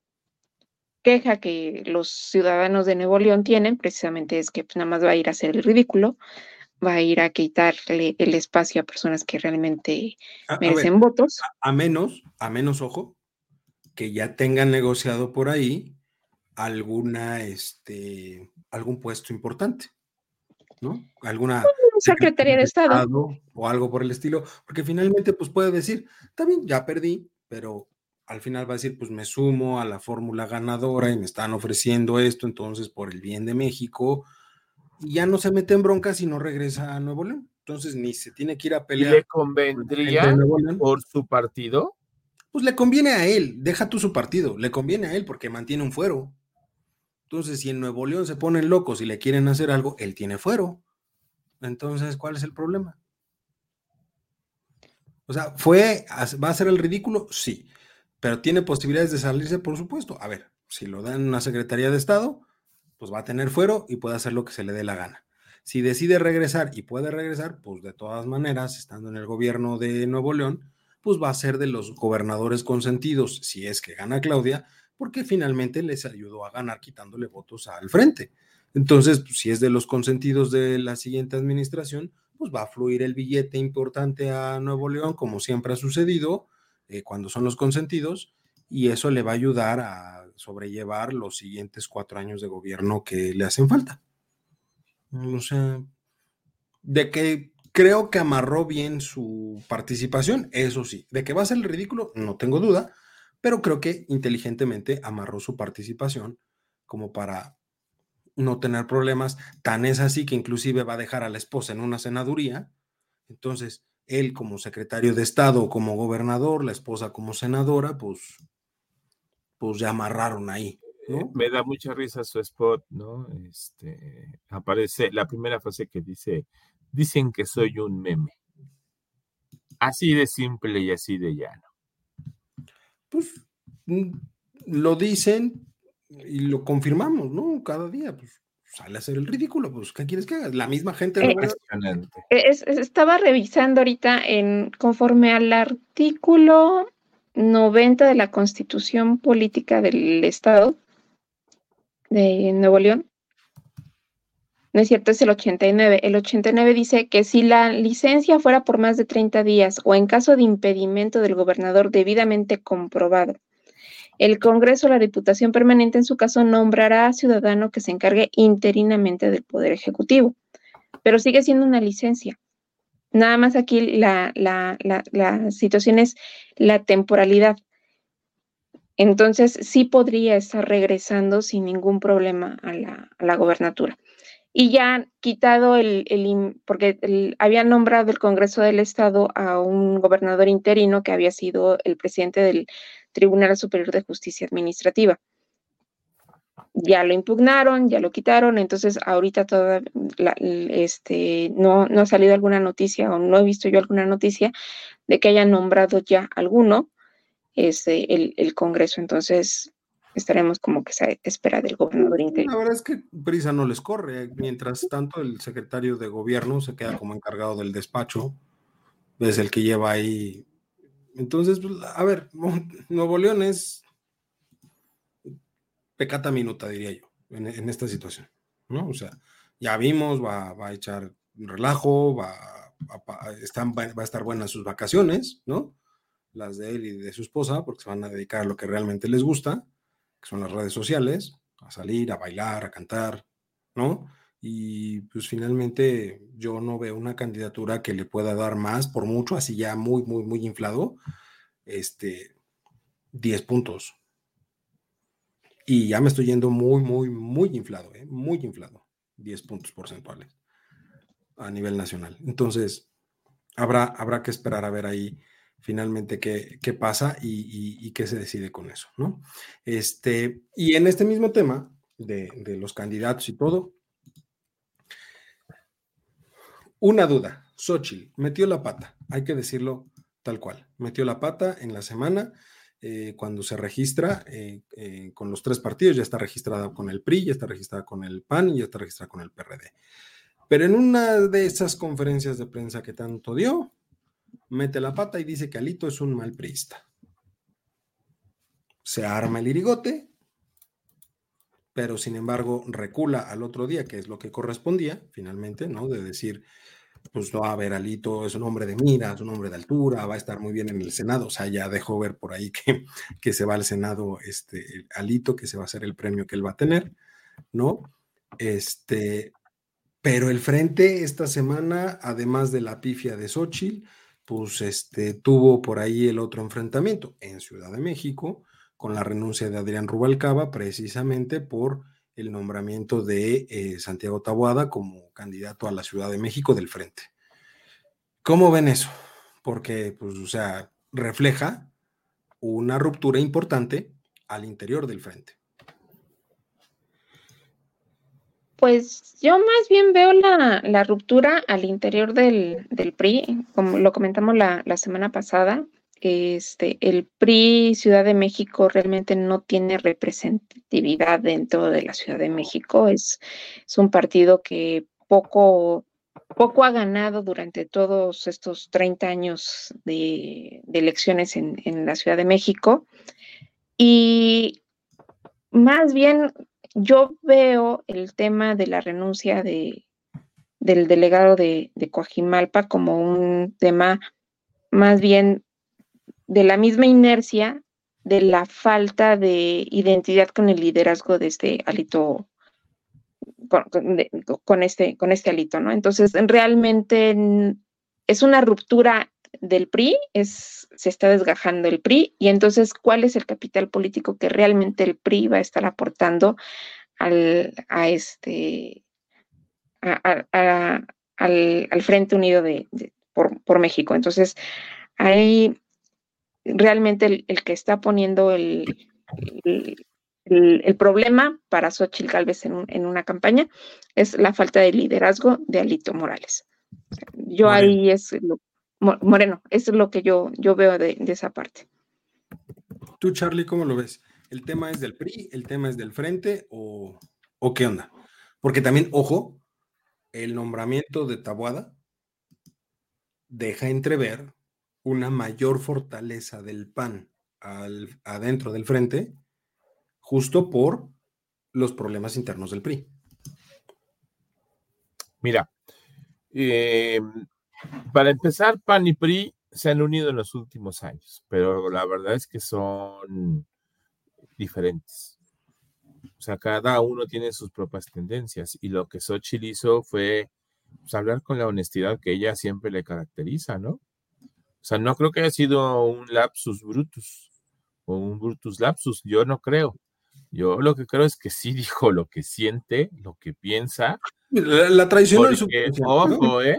queja que los ciudadanos de Nuevo León tienen precisamente es que pues, nada más va a ir a hacer el ridículo, va a ir a quitarle el espacio a personas que realmente merecen votos. a, menos, a menos, ojo, que ya tengan negociado por ahí alguna, este, algún puesto importante, ¿no? Alguna Secretaría de Estado. o algo por el estilo, porque finalmente pues puede decir, también ya perdí, pero al final va a decir, pues me sumo a la fórmula ganadora y me están ofreciendo esto, entonces por el bien de México, y ya no se mete en broncas y no regresa a Nuevo León. Entonces ni se tiene que ir a pelear. ¿Le convendría por su partido? Pues le conviene a él, deja tú su partido, le conviene a él porque mantiene un fuero. Entonces, si en Nuevo León se ponen locos y le quieren hacer algo, él tiene fuero. Entonces, ¿cuál es el problema? O sea, fue, ¿va a ser el ridículo? Sí, pero tiene posibilidades de salirse, por supuesto. A ver, si lo dan en una Secretaría de Estado, pues va a tener fuero y puede hacer lo que se le dé la gana. Si decide regresar y puede regresar, pues de todas maneras, estando en el gobierno de Nuevo León, pues va a ser de los gobernadores consentidos, si es que gana Claudia, porque finalmente les ayudó a ganar quitándole votos al frente. Entonces, pues, si es de los consentidos de la siguiente administración, pues va a fluir el billete importante a Nuevo León, como siempre ha sucedido eh, cuando son los consentidos, y eso le va a ayudar a sobrellevar los siguientes cuatro años de gobierno que le hacen falta. O sea, de que creo que amarró bien su participación, eso sí, de que va a ser el ridículo, no tengo duda, pero creo que inteligentemente amarró su participación como para no tener problemas. Tan es así que inclusive va a dejar a la esposa en una senaduría. Entonces, él como secretario de Estado, como gobernador, la esposa como senadora, pues, pues ya amarraron ahí. Eh, me da mucha risa su spot, ¿no? Este, aparece la primera frase que dice, dicen que soy un meme. Así de simple y así de llano pues mm, lo dicen y lo confirmamos, ¿no? Cada día, pues sale a hacer el ridículo, pues ¿qué quieres que haga? La misma gente lo eh, estaba revisando ahorita en conforme al artículo 90 de la Constitución Política del Estado de Nuevo León. No es cierto, es el 89. El 89 dice que si la licencia fuera por más de 30 días o en caso de impedimento del gobernador debidamente comprobado, el Congreso la Diputación Permanente en su caso nombrará a ciudadano que se encargue interinamente del Poder Ejecutivo, pero sigue siendo una licencia. Nada más aquí la, la, la, situación es la temporalidad. Entonces, sí podría estar regresando sin ningún problema a la, gobernatura. Y ya quitado el, el porque había nombrado el Congreso del Estado a un gobernador interino que había sido el presidente del Tribunal Superior de Justicia Administrativa ya lo impugnaron, ya lo quitaron, entonces ahorita toda este, no, no ha salido alguna noticia o no he visto yo alguna noticia de que hayan nombrado ya alguno este, el, el Congreso, entonces estaremos como que se espera del gobernador interino. La verdad es que prisa no les corre, mientras tanto el secretario de gobierno se queda como encargado del despacho, es el que lleva ahí. Entonces, pues, a ver, [laughs] Nuevo León es pecata minuta, diría yo, en, esta situación, ¿no? O sea, ya vimos, va, a echar relajo, va, va a estar buenas sus vacaciones, ¿no? Las de él y de su esposa, porque se van a dedicar a lo que realmente les gusta, que son las redes sociales, a salir, a bailar, a cantar, ¿no? Y pues finalmente yo no veo una candidatura que le pueda dar más, por mucho, así ya muy, muy, muy inflado, este, 10 puntos, y ya me estoy yendo muy, muy, muy inflado, ¿eh? muy inflado, 10 puntos porcentuales a nivel nacional. Entonces, habrá, habrá que esperar a ver ahí finalmente qué, qué pasa y, qué se decide con eso, ¿no? Este, y en este mismo tema de, de los candidatos y todo, una duda, Xochitl metió la pata, hay que decirlo tal cual, metió la pata en la semana eh, cuando se registra eh, eh, con los tres partidos, ya está registrada con el PRI, ya está registrada con el PAN y ya está registrada con el PRD. Pero en una de esas conferencias de prensa que tanto dio, mete la pata y dice que Alito es un mal priista. Se arma el irigote, pero sin embargo recula al otro día, que es lo que correspondía finalmente, ¿no? De decir, pues no, a ver, Alito es un hombre de mira, es un hombre de altura, va a estar muy bien en el Senado, o sea, ya dejó ver por ahí que, que se va al Senado este, Alito, que se va a hacer el premio que él va a tener, ¿no? Este, pero el frente esta semana, además de la pifia de Xochitl, pues este, tuvo por ahí el otro enfrentamiento en Ciudad de México, con la renuncia de Adrián Rubalcaba, precisamente por el nombramiento de eh, Santiago Taboada como candidato a la Ciudad de México del Frente. ¿Cómo ven eso? Porque, pues, o sea, refleja una ruptura importante al interior del Frente. Pues yo más bien veo la, ruptura al interior del, PRI, como lo comentamos la, la semana pasada, este, el PRI Ciudad de México realmente no tiene representatividad dentro de la Ciudad de México. Es, es un partido que poco, poco ha ganado durante todos estos 30 años de, elecciones en, la Ciudad de México. Y más bien yo veo el tema de la renuncia de, del delegado de, de Coajimalpa como un tema más bien de la misma inercia de la falta de identidad con el liderazgo de este alito, con, este, con este alito, ¿no? Entonces, realmente es una ruptura del PRI, es, se está desgajando el PRI, y entonces, ¿cuál es el capital político que realmente el PRI va a estar aportando al, a este, al, Frente Unido de, por, por México? Entonces, hay realmente el, que está poniendo el, el, problema para Xochitl Galvez en, en, una campaña es la falta de liderazgo de Alito Morales. Yo ahí es lo, Moreno, es lo que yo, yo veo de, esa parte. Tú, Charlie, ¿cómo lo ves? ¿El tema es del PRI? ¿El tema es del frente? ¿O, o qué onda? Porque también, ojo, el nombramiento de Tabuada deja entrever una mayor fortaleza del PAN adentro del frente, justo por los problemas internos del PRI. Mira, eh, para empezar, PAN y PRI se han unido en los últimos años, pero la verdad es que son diferentes. O sea, cada uno tiene sus propias tendencias y lo que Xochitl hizo fue pues, hablar con la honestidad que ella siempre le caracteriza, ¿no? O sea, no creo que haya sido un lapsus brutus o un brutus lapsus, yo no creo. Yo lo que creo es que sí dijo lo que siente, lo que piensa. La, traición al Ojo, ¿eh?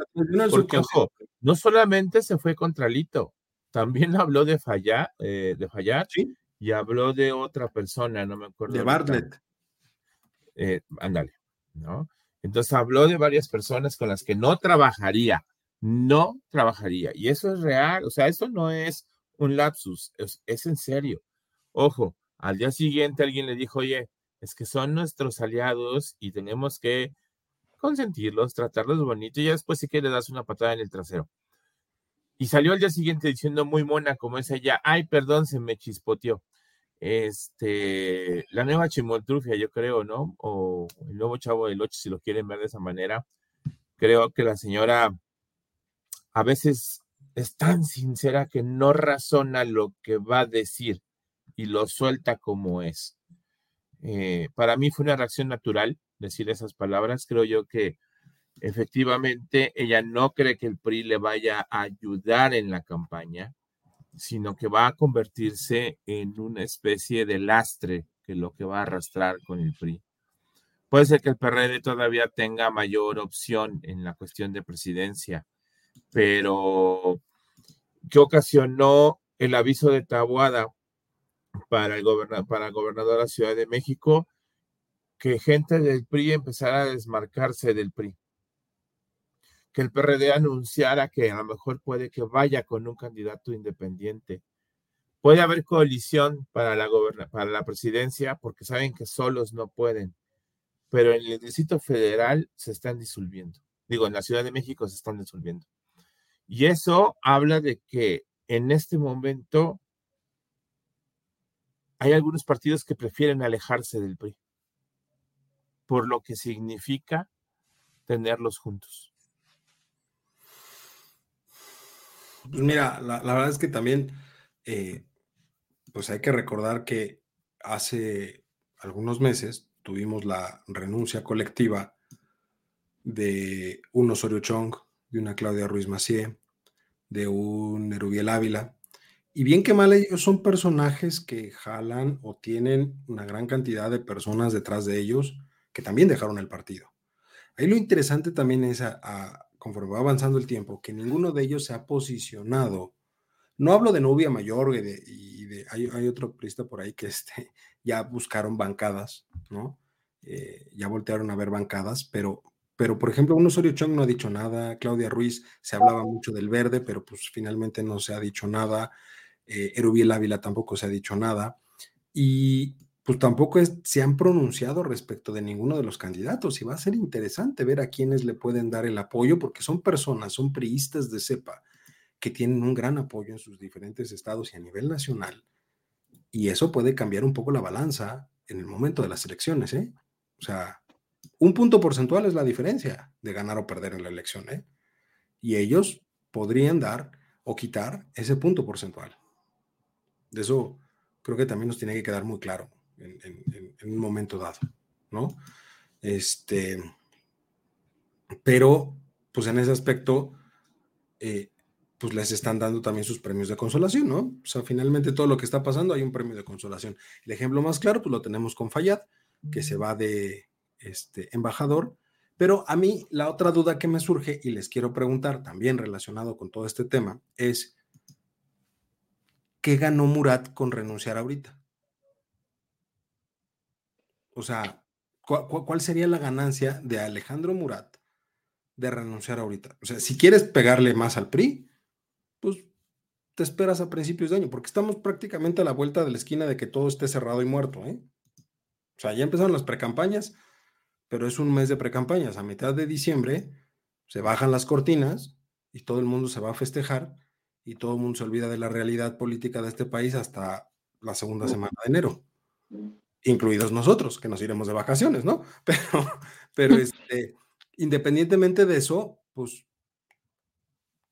Porque, ojo, no solamente se fue contra Lito, también habló de fallar, eh, de fallar y habló de otra persona, no me acuerdo. De Bartlett. Eh, ándale, ¿no? Entonces habló de varias personas con las que no trabajaría, no trabajaría. Y eso es real, o sea, eso no es un lapsus, es en serio. Ojo, al día siguiente alguien le dijo, oye, es que son nuestros aliados y tenemos que consentirlos, tratarlos bonito y ya después sí que le das una patada en el trasero. Y salió al día siguiente diciendo muy mona como es ella, ay, perdón, se me chispoteó. Este, la nueva chimoltrufia, yo creo, ¿no? O el nuevo chavo del 8, si lo quieren ver de esa manera. Creo que la señora a veces es tan sincera que no razona lo que va a decir y lo suelta como es. Eh, para mí fue una reacción natural decir esas palabras. Creo yo que efectivamente ella no cree que el PRI le vaya a ayudar en la campaña, sino que va a convertirse en una especie de lastre que lo que va a arrastrar con el PRI. Puede ser que el PRD todavía tenga mayor opción en la cuestión de presidencia, pero ¿qué ocasionó el aviso de Tabuada para el, gobernador de la Ciudad de México que gente del PRI empezara a desmarcarse del PRI. Que el PRD anunciara que a lo mejor puede que vaya con un candidato independiente. Puede haber coalición para la, para la presidencia porque saben que solos no pueden. Pero en el Distrito Federal se están disolviendo. Digo, en la Ciudad de México se están disolviendo. Y eso habla de que en este momento hay algunos partidos que prefieren alejarse del PRI por lo que significa tenerlos juntos. Pues mira, la, verdad es que también, eh, pues hay que recordar que hace algunos meses tuvimos la renuncia colectiva de un Osorio Chong, de una Claudia Ruiz Macié, de un Nerubiel Ávila, y bien que mal, ellos son personajes que jalan o tienen una gran cantidad de personas detrás de ellos que también dejaron el partido. Ahí lo interesante también es, a, conforme va avanzando el tiempo, que ninguno de ellos se ha posicionado. No hablo de Nubia Mayor y de, hay, otro prista por ahí que este, ya buscaron bancadas, ¿no? Eh, ya voltearon a ver bancadas, pero, pero por ejemplo, un Osorio Chong no ha dicho nada, Claudia Ruiz se hablaba mucho del verde, pero pues finalmente no se ha dicho nada eh, Erubiel Ávila tampoco se ha dicho nada, y pues tampoco se han pronunciado respecto de ninguno de los candidatos, y va a ser interesante ver a quienes le pueden dar el apoyo, porque son personas, son priistas de cepa, que tienen un gran apoyo en sus diferentes estados y a nivel nacional, y eso puede cambiar un poco la balanza en el momento de las elecciones, ¿eh? O sea, un punto porcentual es la diferencia de ganar o perder en la elección, ¿eh? Y ellos podrían dar o quitar ese punto porcentual. De eso creo que también nos tiene que quedar muy claro en, un momento dado, ¿no? Este, pero, pues en ese aspecto, eh, pues les están dando también sus premios de consolación, ¿no? O sea, finalmente todo lo que está pasando hay un premio de consolación. El ejemplo más claro, pues lo tenemos con Fayad, que se va de este, embajador. Pero a mí la otra duda que me surge y les quiero preguntar, también relacionado con todo este tema, es ¿qué ganó Murat con renunciar ahorita? O sea, ¿cuál sería la ganancia de Alejandro Murat de renunciar ahorita? O sea, si quieres pegarle más al PRI, pues te esperas a principios de año, porque estamos prácticamente a la vuelta de la esquina de que todo esté cerrado y muerto, ¿eh? O sea, ya empezaron las precampañas, pero es un mes de precampañas. A mitad de diciembre se bajan las cortinas y todo el mundo se va a festejar y todo el mundo se olvida de la realidad política de este país hasta la segunda semana de enero, incluidos nosotros, que nos iremos de vacaciones, ¿no? [laughs] Pero, pero [laughs] este, independientemente de eso, pues,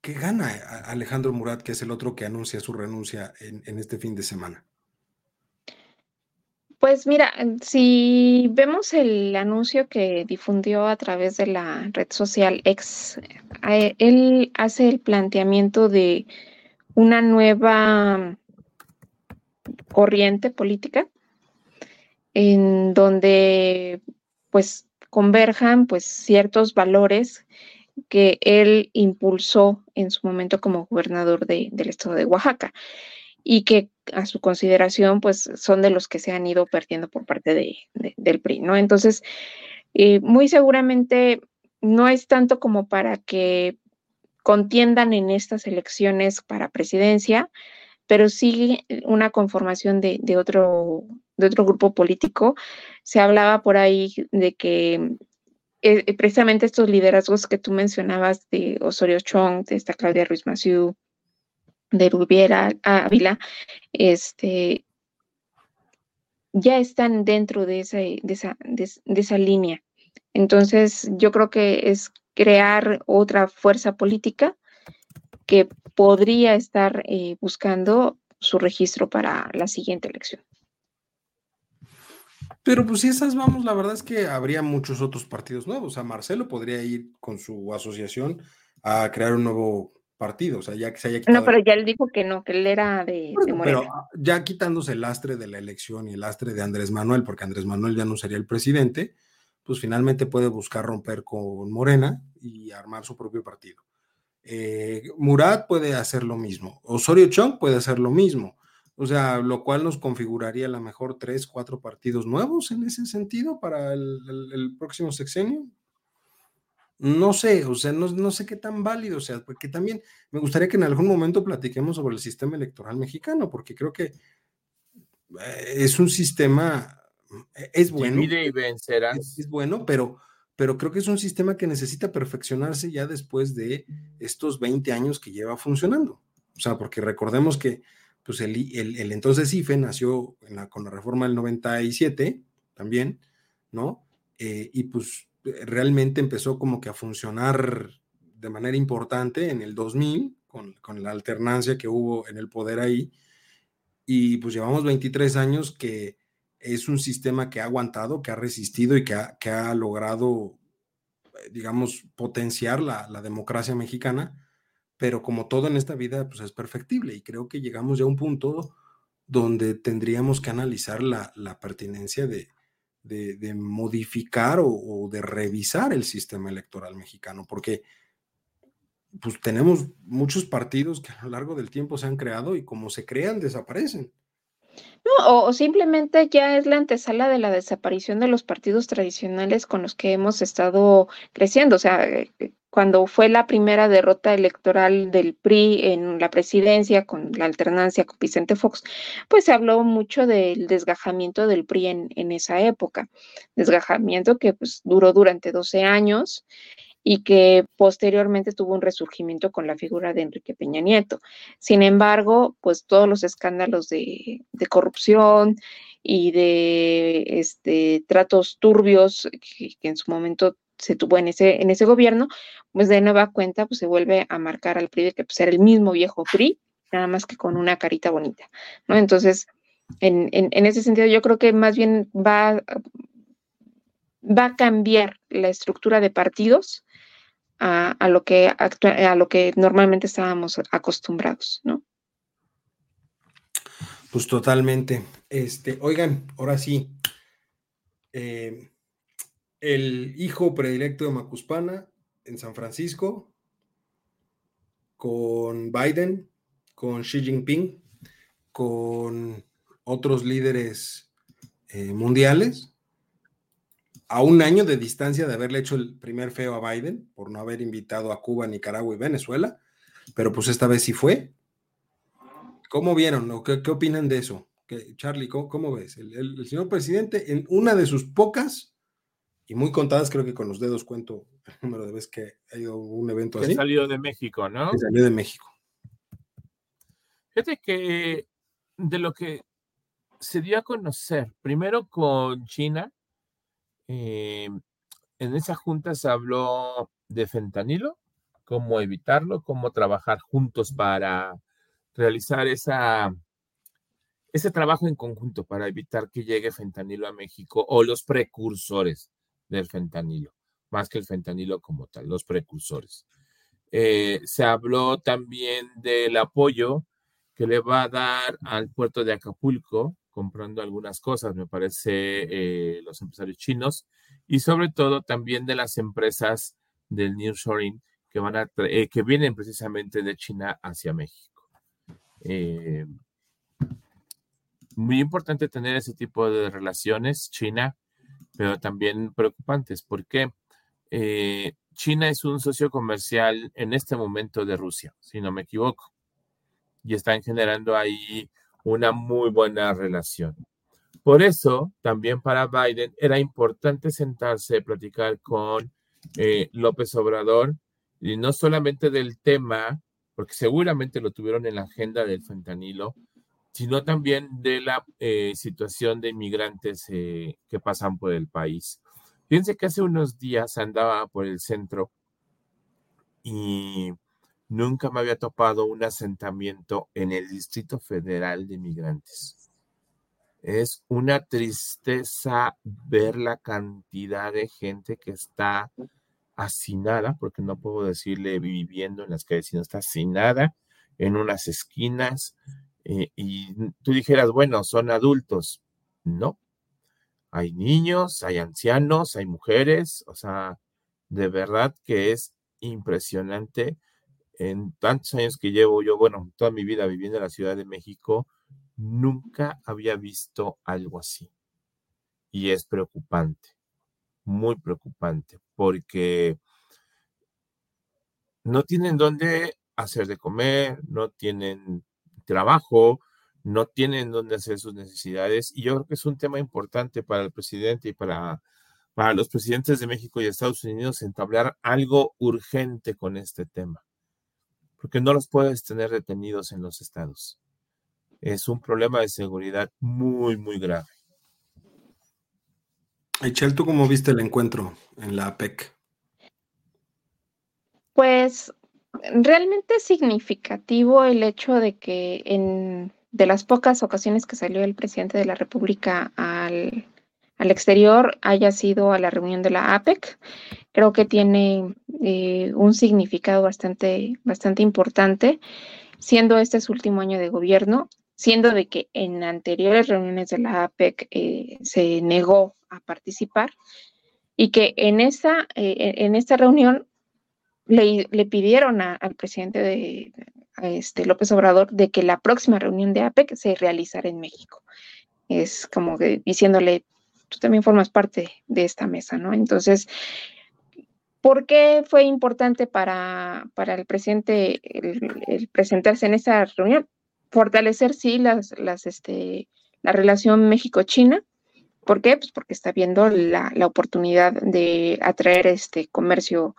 ¿qué gana Alejandro Murat, que es el otro que anuncia su renuncia en este fin de semana? Pues mira, si vemos el anuncio que difundió a través de la red social X, eh, él hace el planteamiento de una nueva corriente política en donde pues converjan pues ciertos valores que él impulsó en su momento como gobernador del estado de Oaxaca y que a su consideración, pues son de los que se han ido perdiendo por parte de, del PRI, ¿no? Entonces, eh, muy seguramente no es tanto como para que contiendan en estas elecciones para presidencia, pero sí una conformación de, otro, de otro grupo político. Se hablaba por ahí de que eh, precisamente estos liderazgos que tú mencionabas de Osorio Chong, de esta Claudia Ruiz Massieu, de Rubiera Ávila, este, ya están dentro de esa, de esa, de, esa línea. Entonces, yo creo que es crear otra fuerza política que podría estar eh, buscando su registro para la siguiente elección. Pero pues si esas vamos, la verdad es que habría muchos otros partidos nuevos. O sea, Marcelo podría ir con su asociación a crear un nuevo partido, o sea, ya que se haya quitado. No, pero ya él dijo que no, que él era de, Pero ya quitándose el lastre de la elección y el lastre de Andrés Manuel, porque Andrés Manuel ya no sería el presidente, pues finalmente puede buscar romper con Morena y armar su propio partido. Eh, Murat puede hacer lo mismo, Osorio Chong puede hacer lo mismo, o sea, lo cual nos configuraría a lo mejor tres, cuatro partidos nuevos en ese sentido para el próximo sexenio. No sé, o sea, no, sé qué tan válido o sea, porque también me gustaría que en algún momento platiquemos sobre el sistema electoral mexicano, porque creo que eh, es un sistema, eh, es bueno. y vencerás. Es, bueno, pero, pero creo que es un sistema que necesita perfeccionarse ya después de estos 20 años que lleva funcionando. O sea, porque recordemos que pues el, el, entonces IFE nació con la reforma del 97 también, ¿no? Eh, y pues realmente empezó como que a funcionar de manera importante en el 2000, con, la alternancia que hubo en el poder ahí. Y pues llevamos 23 años que es un sistema que ha aguantado, que ha resistido y que ha, logrado, eh, digamos, potenciar la, democracia mexicana. Pero como todo en esta vida, pues es perfectible. Y creo que llegamos ya a un punto donde tendríamos que analizar la pertinencia de, de, modificar o, de revisar el sistema electoral mexicano, porque pues tenemos muchos partidos que a lo largo del tiempo se han creado y como se crean, desaparecen. No, o simplemente ya es la antesala de la desaparición de los partidos tradicionales con los que hemos estado creciendo. O sea, eh, cuando fue la primera derrota electoral del PRI en la presidencia con la alternancia con Vicente Fox, pues se habló mucho del desgajamiento del PRI en, esa época. Desgajamiento que pues, duró durante 12 años y que posteriormente tuvo un resurgimiento con la figura de Enrique Peña Nieto. Sin embargo, pues todos los escándalos de, corrupción y de este, tratos turbios que, en su momento se tuvo en ese, en ese gobierno, pues de nueva cuenta pues se vuelve a marcar al PRI de que pues era el mismo viejo PRI, nada más que con una carita bonita. Entonces, en, ese sentido yo creo que más bien va, va a cambiar la estructura de partidos a, lo que a lo que normalmente estábamos acostumbrados, ¿no? Pues totalmente. Este, oigan, ahora sí. Eh, el hijo predilecto de Macuspana en San Francisco, con Biden, con Xi Jinping, con otros líderes eh, mundiales, a un año de distancia de haberle hecho el primer feo a Biden por no haber invitado a Cuba, Nicaragua y Venezuela, pero pues esta vez sí fue. ¿Cómo vieron? ¿Qué, qué opinan de eso? Charlie, ¿cómo, ves? el, señor presidente en una de sus pocas y muy contadas, creo que con los dedos cuento el número de veces que ha ido un evento así. Ha salido de México, ¿no? Ha salido de México. Fíjate que de lo que se dio a conocer primero con China. Eh, en esa junta se habló de fentanilo, cómo evitarlo, cómo trabajar juntos para realizar esa, ese trabajo en conjunto para evitar que llegue fentanilo a México o los precursores del fentanilo, más que el fentanilo como tal, los precursores. Eh, se habló también del apoyo que le va a dar al puerto de Acapulco, comprando algunas cosas, me parece, eh, los empresarios chinos, y sobre todo también de las empresas del nearshoring que van a eh, que vienen precisamente de China hacia México. Eh, muy importante tener ese tipo de relaciones, China, pero también preocupantes, porque China es un socio comercial en este momento de Rusia, si no me equivoco y están generando ahí una muy buena relación. Por eso, también para Biden era importante sentarse, platicar con eh, López Obrador, y no solamente del tema, porque seguramente lo tuvieron en la agenda del fentanilo, sino también de la eh, situación de inmigrantes eh, que pasan por el país. Fíjense que hace unos días andaba por el centro y nunca me había topado un asentamiento en el Distrito Federal de Inmigrantes. Es una tristeza ver la cantidad de gente que está hacinada, porque no puedo decirle viviendo en las calles, sino está hacinada en unas esquinas. Eh, y tú dijeras, bueno, son adultos. No. Hay niños, hay ancianos, hay mujeres, o sea, de verdad que es impresionante en tantos años que llevo yo, bueno, toda mi vida viviendo en la Ciudad de México, nunca había visto algo así. Y es preocupante, muy preocupante, porque no tienen dónde hacer de comer, no tienen trabajo, no tienen dónde hacer sus necesidades. Y yo creo que es un tema importante para el presidente y para, para los presidentes de México y Estados Unidos entablar algo urgente con este tema porque no los puedes tener detenidos en los estados. Es un problema de seguridad muy, muy grave. Echel, ¿tú cómo viste el encuentro en la APEC? Pues realmente significativo el hecho de que en de las pocas ocasiones que salió el presidente de la República al, al exterior haya sido a la reunión de la APEC. Creo que tiene eh, un significado bastante, bastante importante, siendo este su último año de gobierno, siendo de que en anteriores reuniones de la APEC eh, se negó a participar y que en esta, eh, en esta reunión le, le pidieron al presidente de, este López Obrador de que la próxima reunión de APEC se realizara en México. Es como diciéndole, tú también formas parte de esta mesa, ¿no? Entonces, ¿por qué fue importante para, el presidente presentarse en esta reunión? Fortalecer, sí, las, las, este, la relación México-China. ¿Por qué? Pues porque está viendo la, oportunidad de atraer este comercio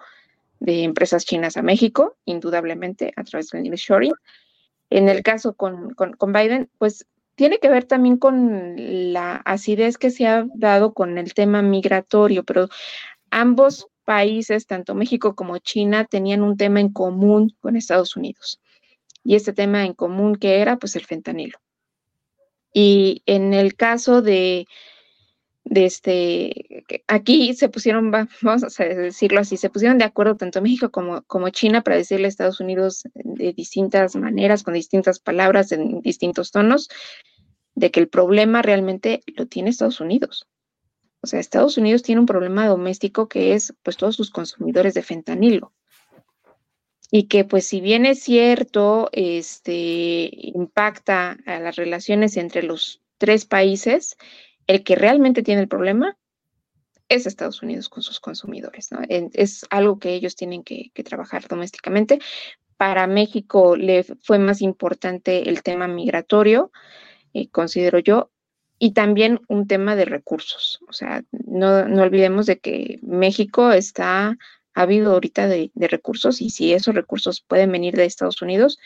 de empresas chinas a México, indudablemente, a través del nearshoring. En el caso con, con Biden, pues tiene que ver también con la acidez que se ha dado con el tema migratorio, pero ambos países, tanto México como China, tenían un tema en común con Estados Unidos. Y este tema en común que era, pues el fentanilo. Y en el caso de, de este, aquí se pusieron, vamos a decirlo así, se pusieron de acuerdo tanto México como, como China para decirle a Estados Unidos de distintas maneras, con distintas palabras, en distintos tonos, de que el problema realmente lo tiene Estados Unidos. O sea, Estados Unidos tiene un problema doméstico que es pues todos sus consumidores de fentanilo. Y que pues si bien es cierto, este impacta a las relaciones entre los tres países, el que realmente tiene el problema es Estados Unidos con sus consumidores, ¿no? Es algo que ellos tienen que, trabajar domésticamente. Para México le fue más importante el tema migratorio, eh, considero yo, y también un tema de recursos. O sea, no, no olvidemos de que México está habido ahorita de, de, recursos y si esos recursos pueden venir de Estados Unidos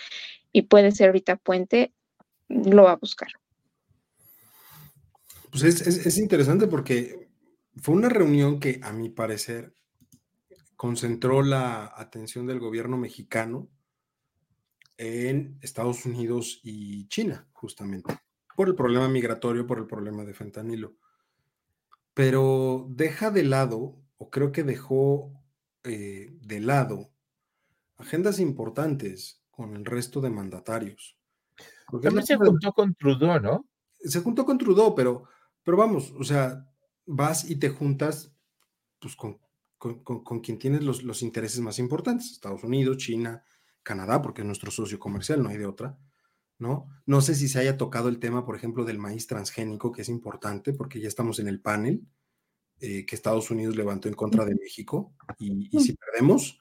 y puede ser ahorita puente, lo va a buscar. Pues es, interesante porque fue una reunión que, a mi parecer, concentró la atención del gobierno mexicano en Estados Unidos y China, justamente, por el problema migratorio, por el problema de fentanilo. Pero deja de lado, o creo que dejó eh, de lado, agendas importantes con el resto de mandatarios. También se juntó con Trudeau, ¿no? Se juntó con Trudeau, pero, pero vamos, o sea, vas y te juntas pues, con, con, quien tienes los, los, intereses más importantes, Estados Unidos, China, Canadá, porque es nuestro socio comercial, no hay de otra, ¿no? No sé si se haya tocado el tema, por ejemplo, del maíz transgénico, que es importante, porque ya estamos en el panel eh, que Estados Unidos levantó en contra de México, y, y si perdemos,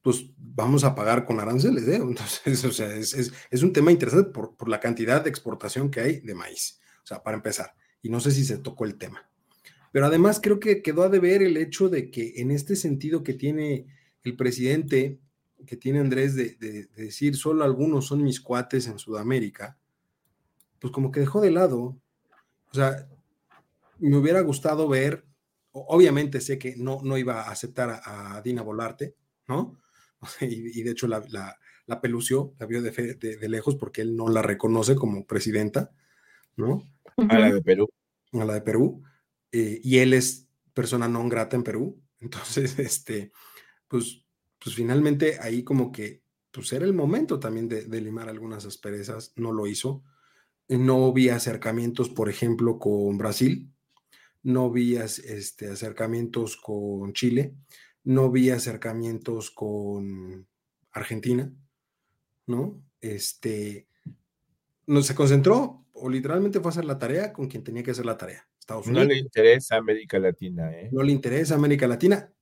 pues vamos a pagar con aranceles, ¿eh? [laughs] Entonces, o sea, es, un tema interesante por, por, la cantidad de exportación que hay de maíz, o sea, para empezar, y no sé si se tocó el tema. Pero además creo que quedó a deber el hecho de que en este sentido que tiene el presidente, que tiene Andrés de, de decir solo algunos son mis cuates en Sudamérica, pues como que dejó de lado, o sea, me hubiera gustado ver, obviamente sé que no, no iba a aceptar a Dina Volarte, ¿no? [laughs] y, de hecho la, la, pelució, la vio de, lejos porque él no la reconoce como presidenta, ¿no? A la de Perú. A la de Perú. Eh, y él es persona no grata en Perú. [laughs] Entonces, este, pues, pues finalmente ahí como que, pues era el momento también de, limar algunas asperezas, no lo hizo. No vi acercamientos, por ejemplo, con Brasil, no vi este, acercamientos con Chile, no vi acercamientos con Argentina, ¿no? Este, no se concentró o literalmente fue a hacer la tarea con quien tenía que hacer la tarea. Estados Unidos. No le interesa América Latina, ¿eh? No le interesa América Latina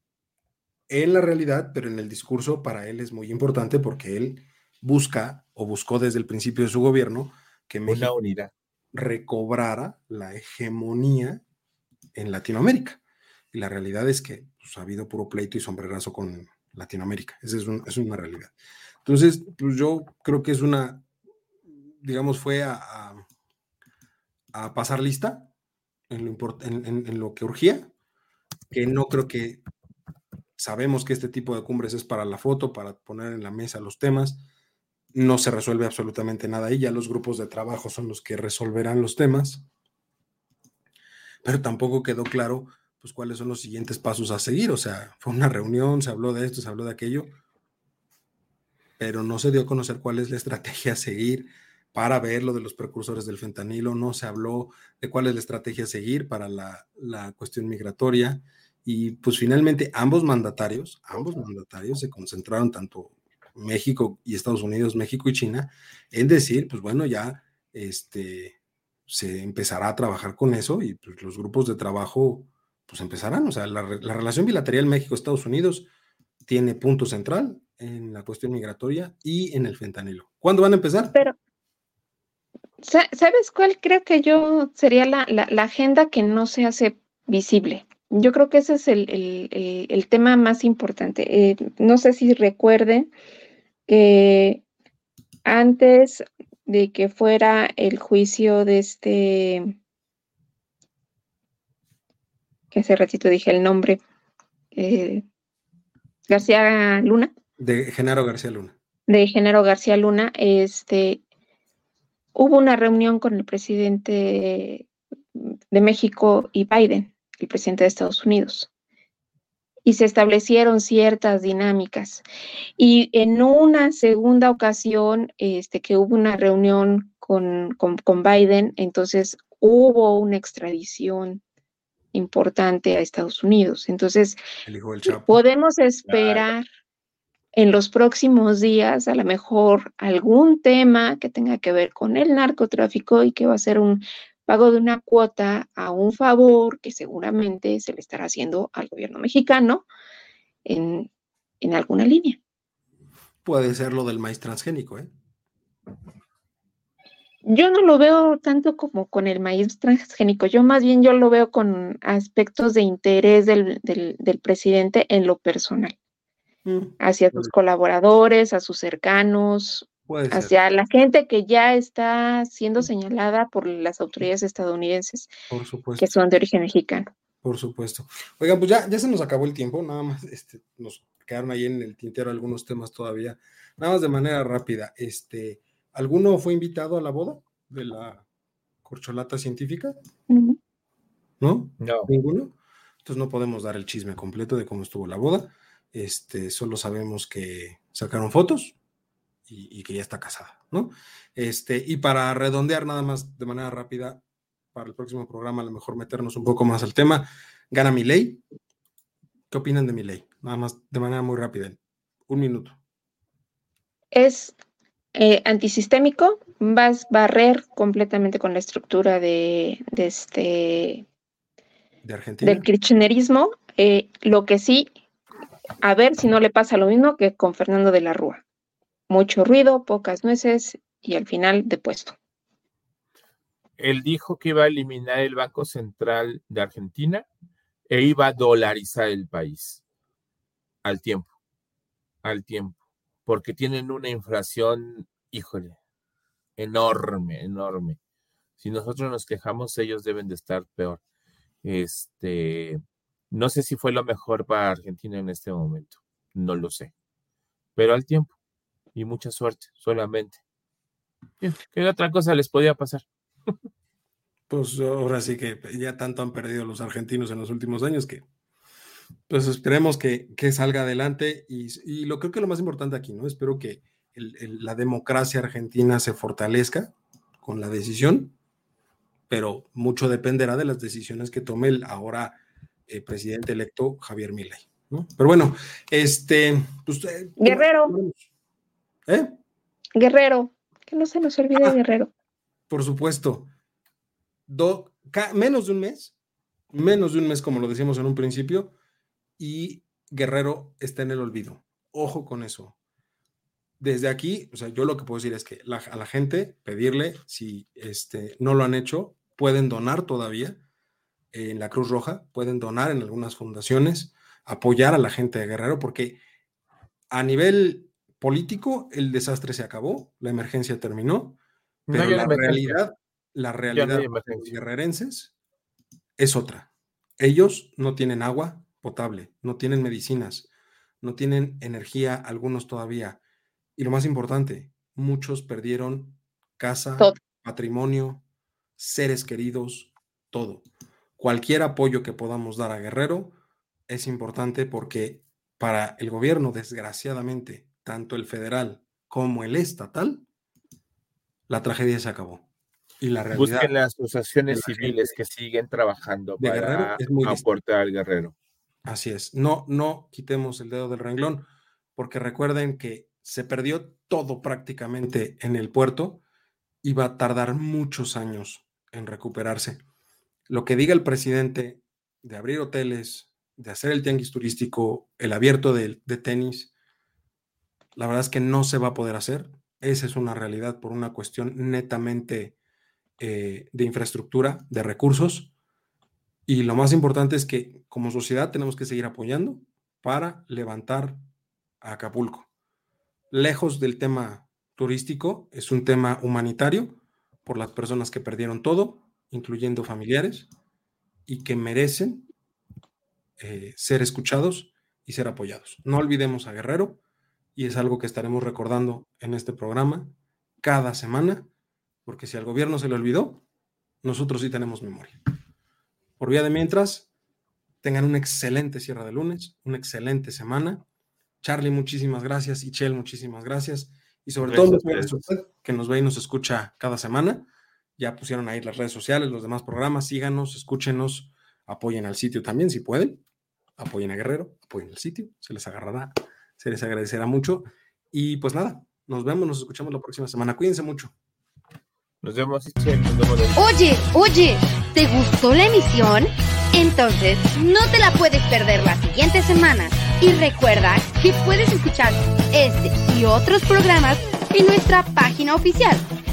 en la realidad, pero en el discurso para él es muy importante porque él busca o buscó desde el principio de su gobierno que México unidad. recobrara la hegemonía en Latinoamérica. Y la realidad es que pues, ha habido puro pleito y sombrerazo con Latinoamérica. Esa es, una realidad. Entonces, pues yo creo que es una, digamos, fue a, a, pasar lista en lo, en, lo que urgía, que no creo que sabemos que este tipo de cumbres es para la foto, para poner en la mesa los temas. No se resuelve absolutamente nada ahí, ya los grupos de trabajo son los que resolverán los temas. Pero tampoco quedó claro pues cuáles son los siguientes pasos a seguir. O sea, fue una reunión, se habló de esto, se habló de aquello, pero no se dio a conocer cuál es la estrategia a seguir para ver lo de los precursores del fentanilo, no se habló de cuál es la estrategia a seguir para la, cuestión migratoria. Y pues finalmente ambos mandatarios, ambos mandatarios se concentraron tanto México y Estados Unidos, México y China, en decir, pues bueno, ya este, se empezará a trabajar con eso y pues, los grupos de trabajo pues empezarán. O sea, la, relación bilateral México-Estados Unidos tiene punto central en la cuestión migratoria y en el fentanilo. ¿Cuándo van a empezar? Pero, ¿sabes cuál creo que yo sería la, agenda que no se hace visible? Yo creo que ese es el, tema más importante. Eh, no sé si recuerden que antes de que fuera el juicio de este que hace ratito dije el nombre, eh, García Luna. De Genaro García Luna. De Genaro García Luna, este, hubo una reunión con el presidente de México y Biden, el presidente de Estados Unidos, y se establecieron ciertas dinámicas. Y en una segunda ocasión, este, que hubo una reunión con, con Biden, entonces hubo una extradición importante a Estados Unidos. Entonces, podemos esperar en los próximos días a lo mejor algún tema que tenga que ver con el narcotráfico y que va a ser un pago de una cuota a un favor que seguramente se le estará haciendo al gobierno mexicano en, en alguna línea. Puede ser lo del maíz transgénico, ¿eh? yo no lo veo tanto como con el maíz transgénico, yo más bien yo lo veo con aspectos de interés del, presidente en lo personal, hacia sus colaboradores, a sus cercanos, hacia la gente que ya está siendo señalada por las autoridades estadounidenses, por supuesto. que son de origen mexicano. Por supuesto. Oigan, pues ya, ya se nos acabó el tiempo, nada más este, nos quedaron ahí en el tintero algunos temas todavía. Nada más de manera rápida, este, ¿alguno fue invitado a la boda de la corcholata científica? ¿No? No. ¿Ninguno? Entonces no podemos dar el chisme completo de cómo estuvo la boda. Este, solo sabemos que sacaron fotos y, que ya está casada, ¿no? Este, y para redondear nada más de manera rápida, para el próximo programa a lo mejor meternos un poco más al tema, gana mi ley. ¿Qué opinan de mi ley? Nada más de manera muy rápida, un minuto. Es eh, antisistémico, vas a barrer completamente con la estructura de, este de Argentina. del kirchnerismo. Eh, lo que sí, a ver si no le pasa lo mismo que con Fernando de la Rúa mucho ruido, pocas nueces y al final de puesto. Él dijo que iba a eliminar el Banco Central de Argentina e iba a dolarizar el país al tiempo, al tiempo, porque tienen una inflación, híjole, enorme, enorme. Si nosotros nos quejamos, ellos deben de estar peor. Este, no sé si fue lo mejor para Argentina en este momento, no lo sé, pero al tiempo y mucha suerte solamente. ¿Qué otra cosa les podía pasar? Pues ahora sí que ya tanto han perdido los argentinos en los últimos años que pues esperemos que, salga adelante y, lo creo que lo más importante aquí, ¿no? Espero que la democracia argentina se fortalezca con la decisión, pero mucho dependerá de las decisiones que tome el ahora eh, presidente electo Javier Milei, ¿no? Pero bueno, este... Pues, eh, Guerrero. ¿Eh? Guerrero, que no se nos olvide ah, Guerrero. Por supuesto. menos de un mes, menos de un mes, como lo decíamos en un principio, y Guerrero está en el olvido. Ojo con eso. Desde aquí, o sea, yo lo que puedo decir es que a la gente pedirle, si este, no lo han hecho, pueden donar todavía en la Cruz Roja, pueden donar en algunas fundaciones, apoyar a la gente de Guerrero, porque a nivel político, el desastre se acabó, la emergencia terminó, pero la realidad, la realidad de los guerrerenses es otra. Ellos no tienen agua potable, no tienen medicinas, no tienen energía, algunos todavía. Y lo más importante, muchos perdieron casa, patrimonio, seres queridos, todo. Cualquier apoyo que podamos dar a Guerrero es importante porque para el gobierno, desgraciadamente, tanto el federal como el estatal, la tragedia se acabó. Y la realidad. Busquen las asociaciones civiles que siguen trabajando para aportar al guerrero. Así es. No, no quitemos el dedo del renglón, porque recuerden que se perdió todo prácticamente en el puerto y va a tardar muchos años en recuperarse. Lo que diga el presidente de abrir hoteles, de hacer el tianguis turístico, el abierto de, de tenis, la verdad es que no se va a poder hacer. Esa es una realidad por una cuestión netamente eh, de infraestructura, de recursos. Y lo más importante es que como sociedad tenemos que seguir apoyando para levantar a Acapulco. Lejos del tema turístico, es un tema humanitario por las personas que perdieron todo, incluyendo familiares, y que merecen eh, ser escuchados y ser apoyados. No olvidemos a Guerrero, y es algo que estaremos recordando en este programa cada semana, porque si al gobierno se le olvidó, nosotros sí tenemos memoria. Por vía de mientras, tengan un excelente cierre de lunes, una excelente semana. Charlie, muchísimas gracias. Y Chel, muchísimas gracias. Y sobre todo, que nos ve y nos escucha cada semana. Ya pusieron ahí las redes sociales, los demás programas. Síganos, escúchenos, apoyen al sitio también si pueden. Apoyen a Guerrero, apoyen el sitio, se les agarrará se les agradecerá mucho. Y pues nada, nos vemos, nos escuchamos la próxima semana. Cuídense mucho. Nos vemos, Oye, oye, ¿te gustó la emisión? Entonces, no te la puedes perder la siguiente semana. Y recuerda que puedes escuchar este y otros programas en nuestra página oficial,